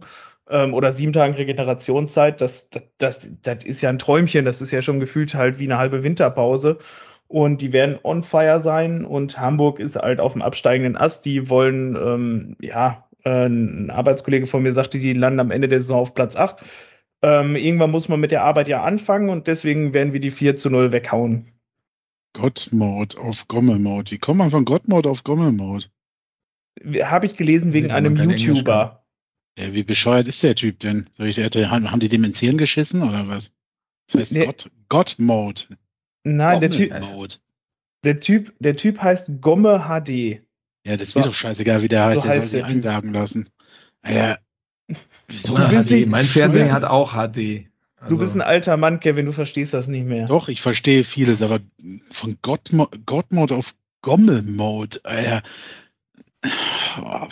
ähm, oder sieben Tagen Regenerationszeit. Das, das, das, das ist ja ein Träumchen. Das ist ja schon gefühlt halt wie eine halbe Winterpause. Und die werden on fire sein. Und Hamburg ist halt auf dem absteigenden Ast. Die wollen, ähm, ja, äh, ein Arbeitskollege von mir sagte, die landen am Ende der Saison auf Platz 8. Ähm, irgendwann muss man mit der Arbeit ja anfangen und deswegen werden wir die 4 zu 0 weghauen. Gottmode auf Gomme-Mode. Wie kommt man von Gottmode auf Gomme-Mode? Habe ich gelesen wegen einem YouTuber. Ja, wie bescheuert ist der Typ denn? Soll ich, haben die dem ins Hirn geschissen oder was? Das heißt nee. Gott, God-Mode. Nein, der typ, der typ, der Typ heißt Gomme HD. Ja, das wird doch scheißegal, wie der heißt. So der heißt soll sich einsagen lassen. Ja, Wieso HD? Mein Fernseher hat auch HD. Also du bist ein alter Mann, Kevin, du verstehst das nicht mehr. Doch, ich verstehe vieles, aber von God-Mode auf Gommel-Mode, Alter.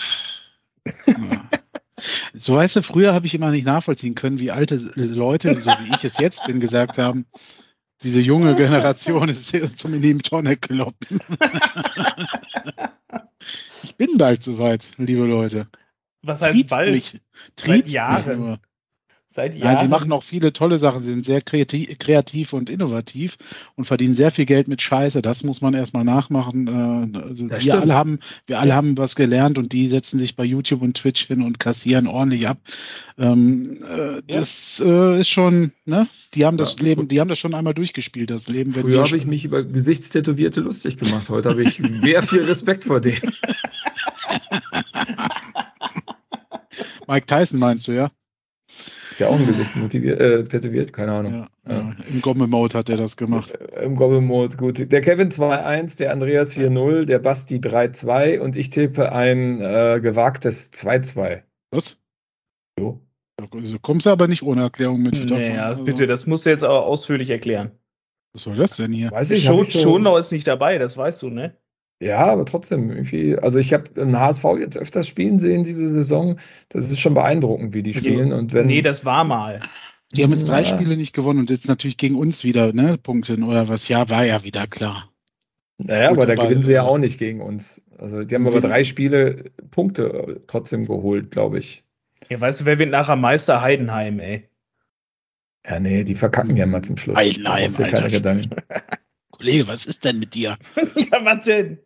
so weißt du, früher habe ich immer nicht nachvollziehen können, wie alte Leute, so wie ich es jetzt bin, gesagt haben, diese junge Generation ist zum in die Tonne kloppen. ich bin bald soweit, liebe Leute. Was heißt Trieb's bald? Nicht. Seit Jahren. Seit Jahren. Ja, sie machen auch viele tolle Sachen. Sie sind sehr kreativ, und innovativ und verdienen sehr viel Geld mit Scheiße. Das muss man erstmal nachmachen. Äh, also wir alle haben, wir alle haben was gelernt und die setzen sich bei YouTube und Twitch hin und kassieren ordentlich ab. Ähm, äh, das äh, ist schon, ne? Die haben das ja, Leben, die haben das schon einmal durchgespielt, das Leben. Früher habe ich mich über Gesichtstätowierte lustig gemacht. Heute habe ich sehr viel Respekt vor denen. Mike Tyson meinst du, ja? Ist ja auch ein Gesicht motiviert, äh, tätowiert, keine Ahnung. Ja, ja. Im Gomme-Mode hat er das gemacht. Äh, Im Gomme-Mode, gut. Der Kevin 2-1, der Andreas 4-0, der Basti 3-2 und ich tippe ein äh, gewagtes 2-2. Was? So. Du kommst aber nicht ohne Erklärung mit. Naja, also. bitte, das musst du jetzt aber ausführlich erklären. Was soll das denn hier? Weiß ich, schon, schon. Schonau ist nicht dabei, das weißt du, ne? Ja, aber trotzdem irgendwie, also ich habe den HSV jetzt öfters spielen sehen diese Saison. Das ist schon beeindruckend, wie die spielen. Und wenn, nee, das war mal. Die haben jetzt drei ja. Spiele nicht gewonnen und jetzt natürlich gegen uns wieder, ne, Punkte oder was? Ja, war ja wieder klar. Naja, Gut, aber da gewinnen sie ja auch nicht gegen uns. Also die haben aber drei Spiele Punkte trotzdem geholt, glaube ich. Ja, weißt du, wer wird nachher Meister? Heidenheim, ey. Ja, nee, die verkacken ja mal zum Schluss. Heidenheim, da keine Gedanken. Kollege, was ist denn mit dir? ja, was denn?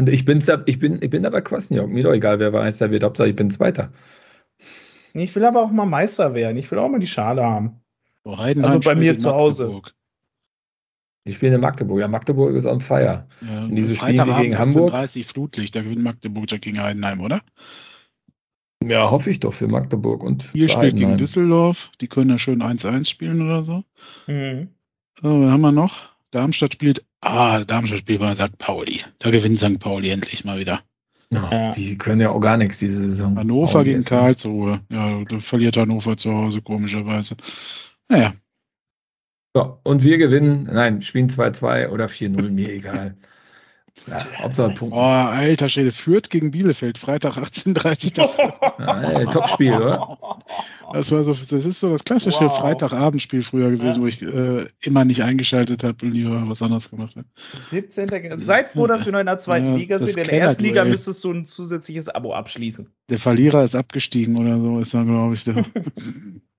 Und ich, bin's, ich, bin, ich bin aber Kwasniok. Mir doch egal, wer Meister wird. Hauptsache, ich bin Zweiter. Ich will aber auch mal Meister werden. Ich will auch mal die Schale haben. Oh, also bei mir zu Hause. Ich spiele in Magdeburg. Ja, Magdeburg ist on fire. Ja, und diese Spiele gegen Hamburg. 30 Flutlicht, da gewinnt Magdeburg gegen Heidenheim, oder? Ja, hoffe ich doch für Magdeburg und Hier spielt gegen Düsseldorf. Die können ja schön 1-1 spielen oder so. Mhm. So, was haben wir noch? Darmstadt spielt, ah, Darmstadt spielt bei St. Pauli. Da gewinnt St. Pauli endlich mal wieder. Ja, Die können ja auch gar nichts diese Saison. Hannover Pauli gegen Karlsruhe. Ja, da verliert Hannover zu Hause komischerweise. Naja. So, und wir gewinnen, nein, spielen 2-2 oder 4-0, mir egal. Ja, Hauptsache Punkt. Oh, alter Schwede, führt gegen Bielefeld, Freitag 18.30 Uhr. Top-Spiel, oder? Das, war so, das ist so das klassische wow. Freitagabendspiel früher gewesen, ja. wo ich äh, immer nicht eingeschaltet habe und lieber was anderes gemacht habe. 17. Seid froh, dass wir noch in der zweiten ja, Liga sind. In der ersten Liga müsstest du ein zusätzliches Abo abschließen. Der Verlierer ist abgestiegen oder so, ist da, glaube ich. Der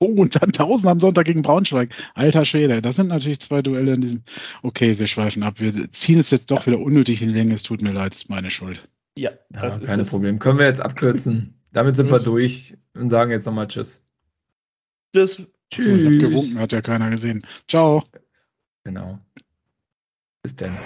Oh, und dann 1000 am Sonntag gegen Braunschweig. Alter Schwede, das sind natürlich zwei Duelle in diesem. Okay, wir schweifen ab. Wir ziehen es jetzt doch wieder unnötig in die Länge. Es tut mir leid, es ist meine Schuld. Ja, das ja, keine Problem. Können wir jetzt abkürzen. Damit sind wir durch und sagen jetzt nochmal Tschüss. Tschüss. Tschüss. So, gewunken, hat ja keiner gesehen. Ciao. Genau. Bis denn.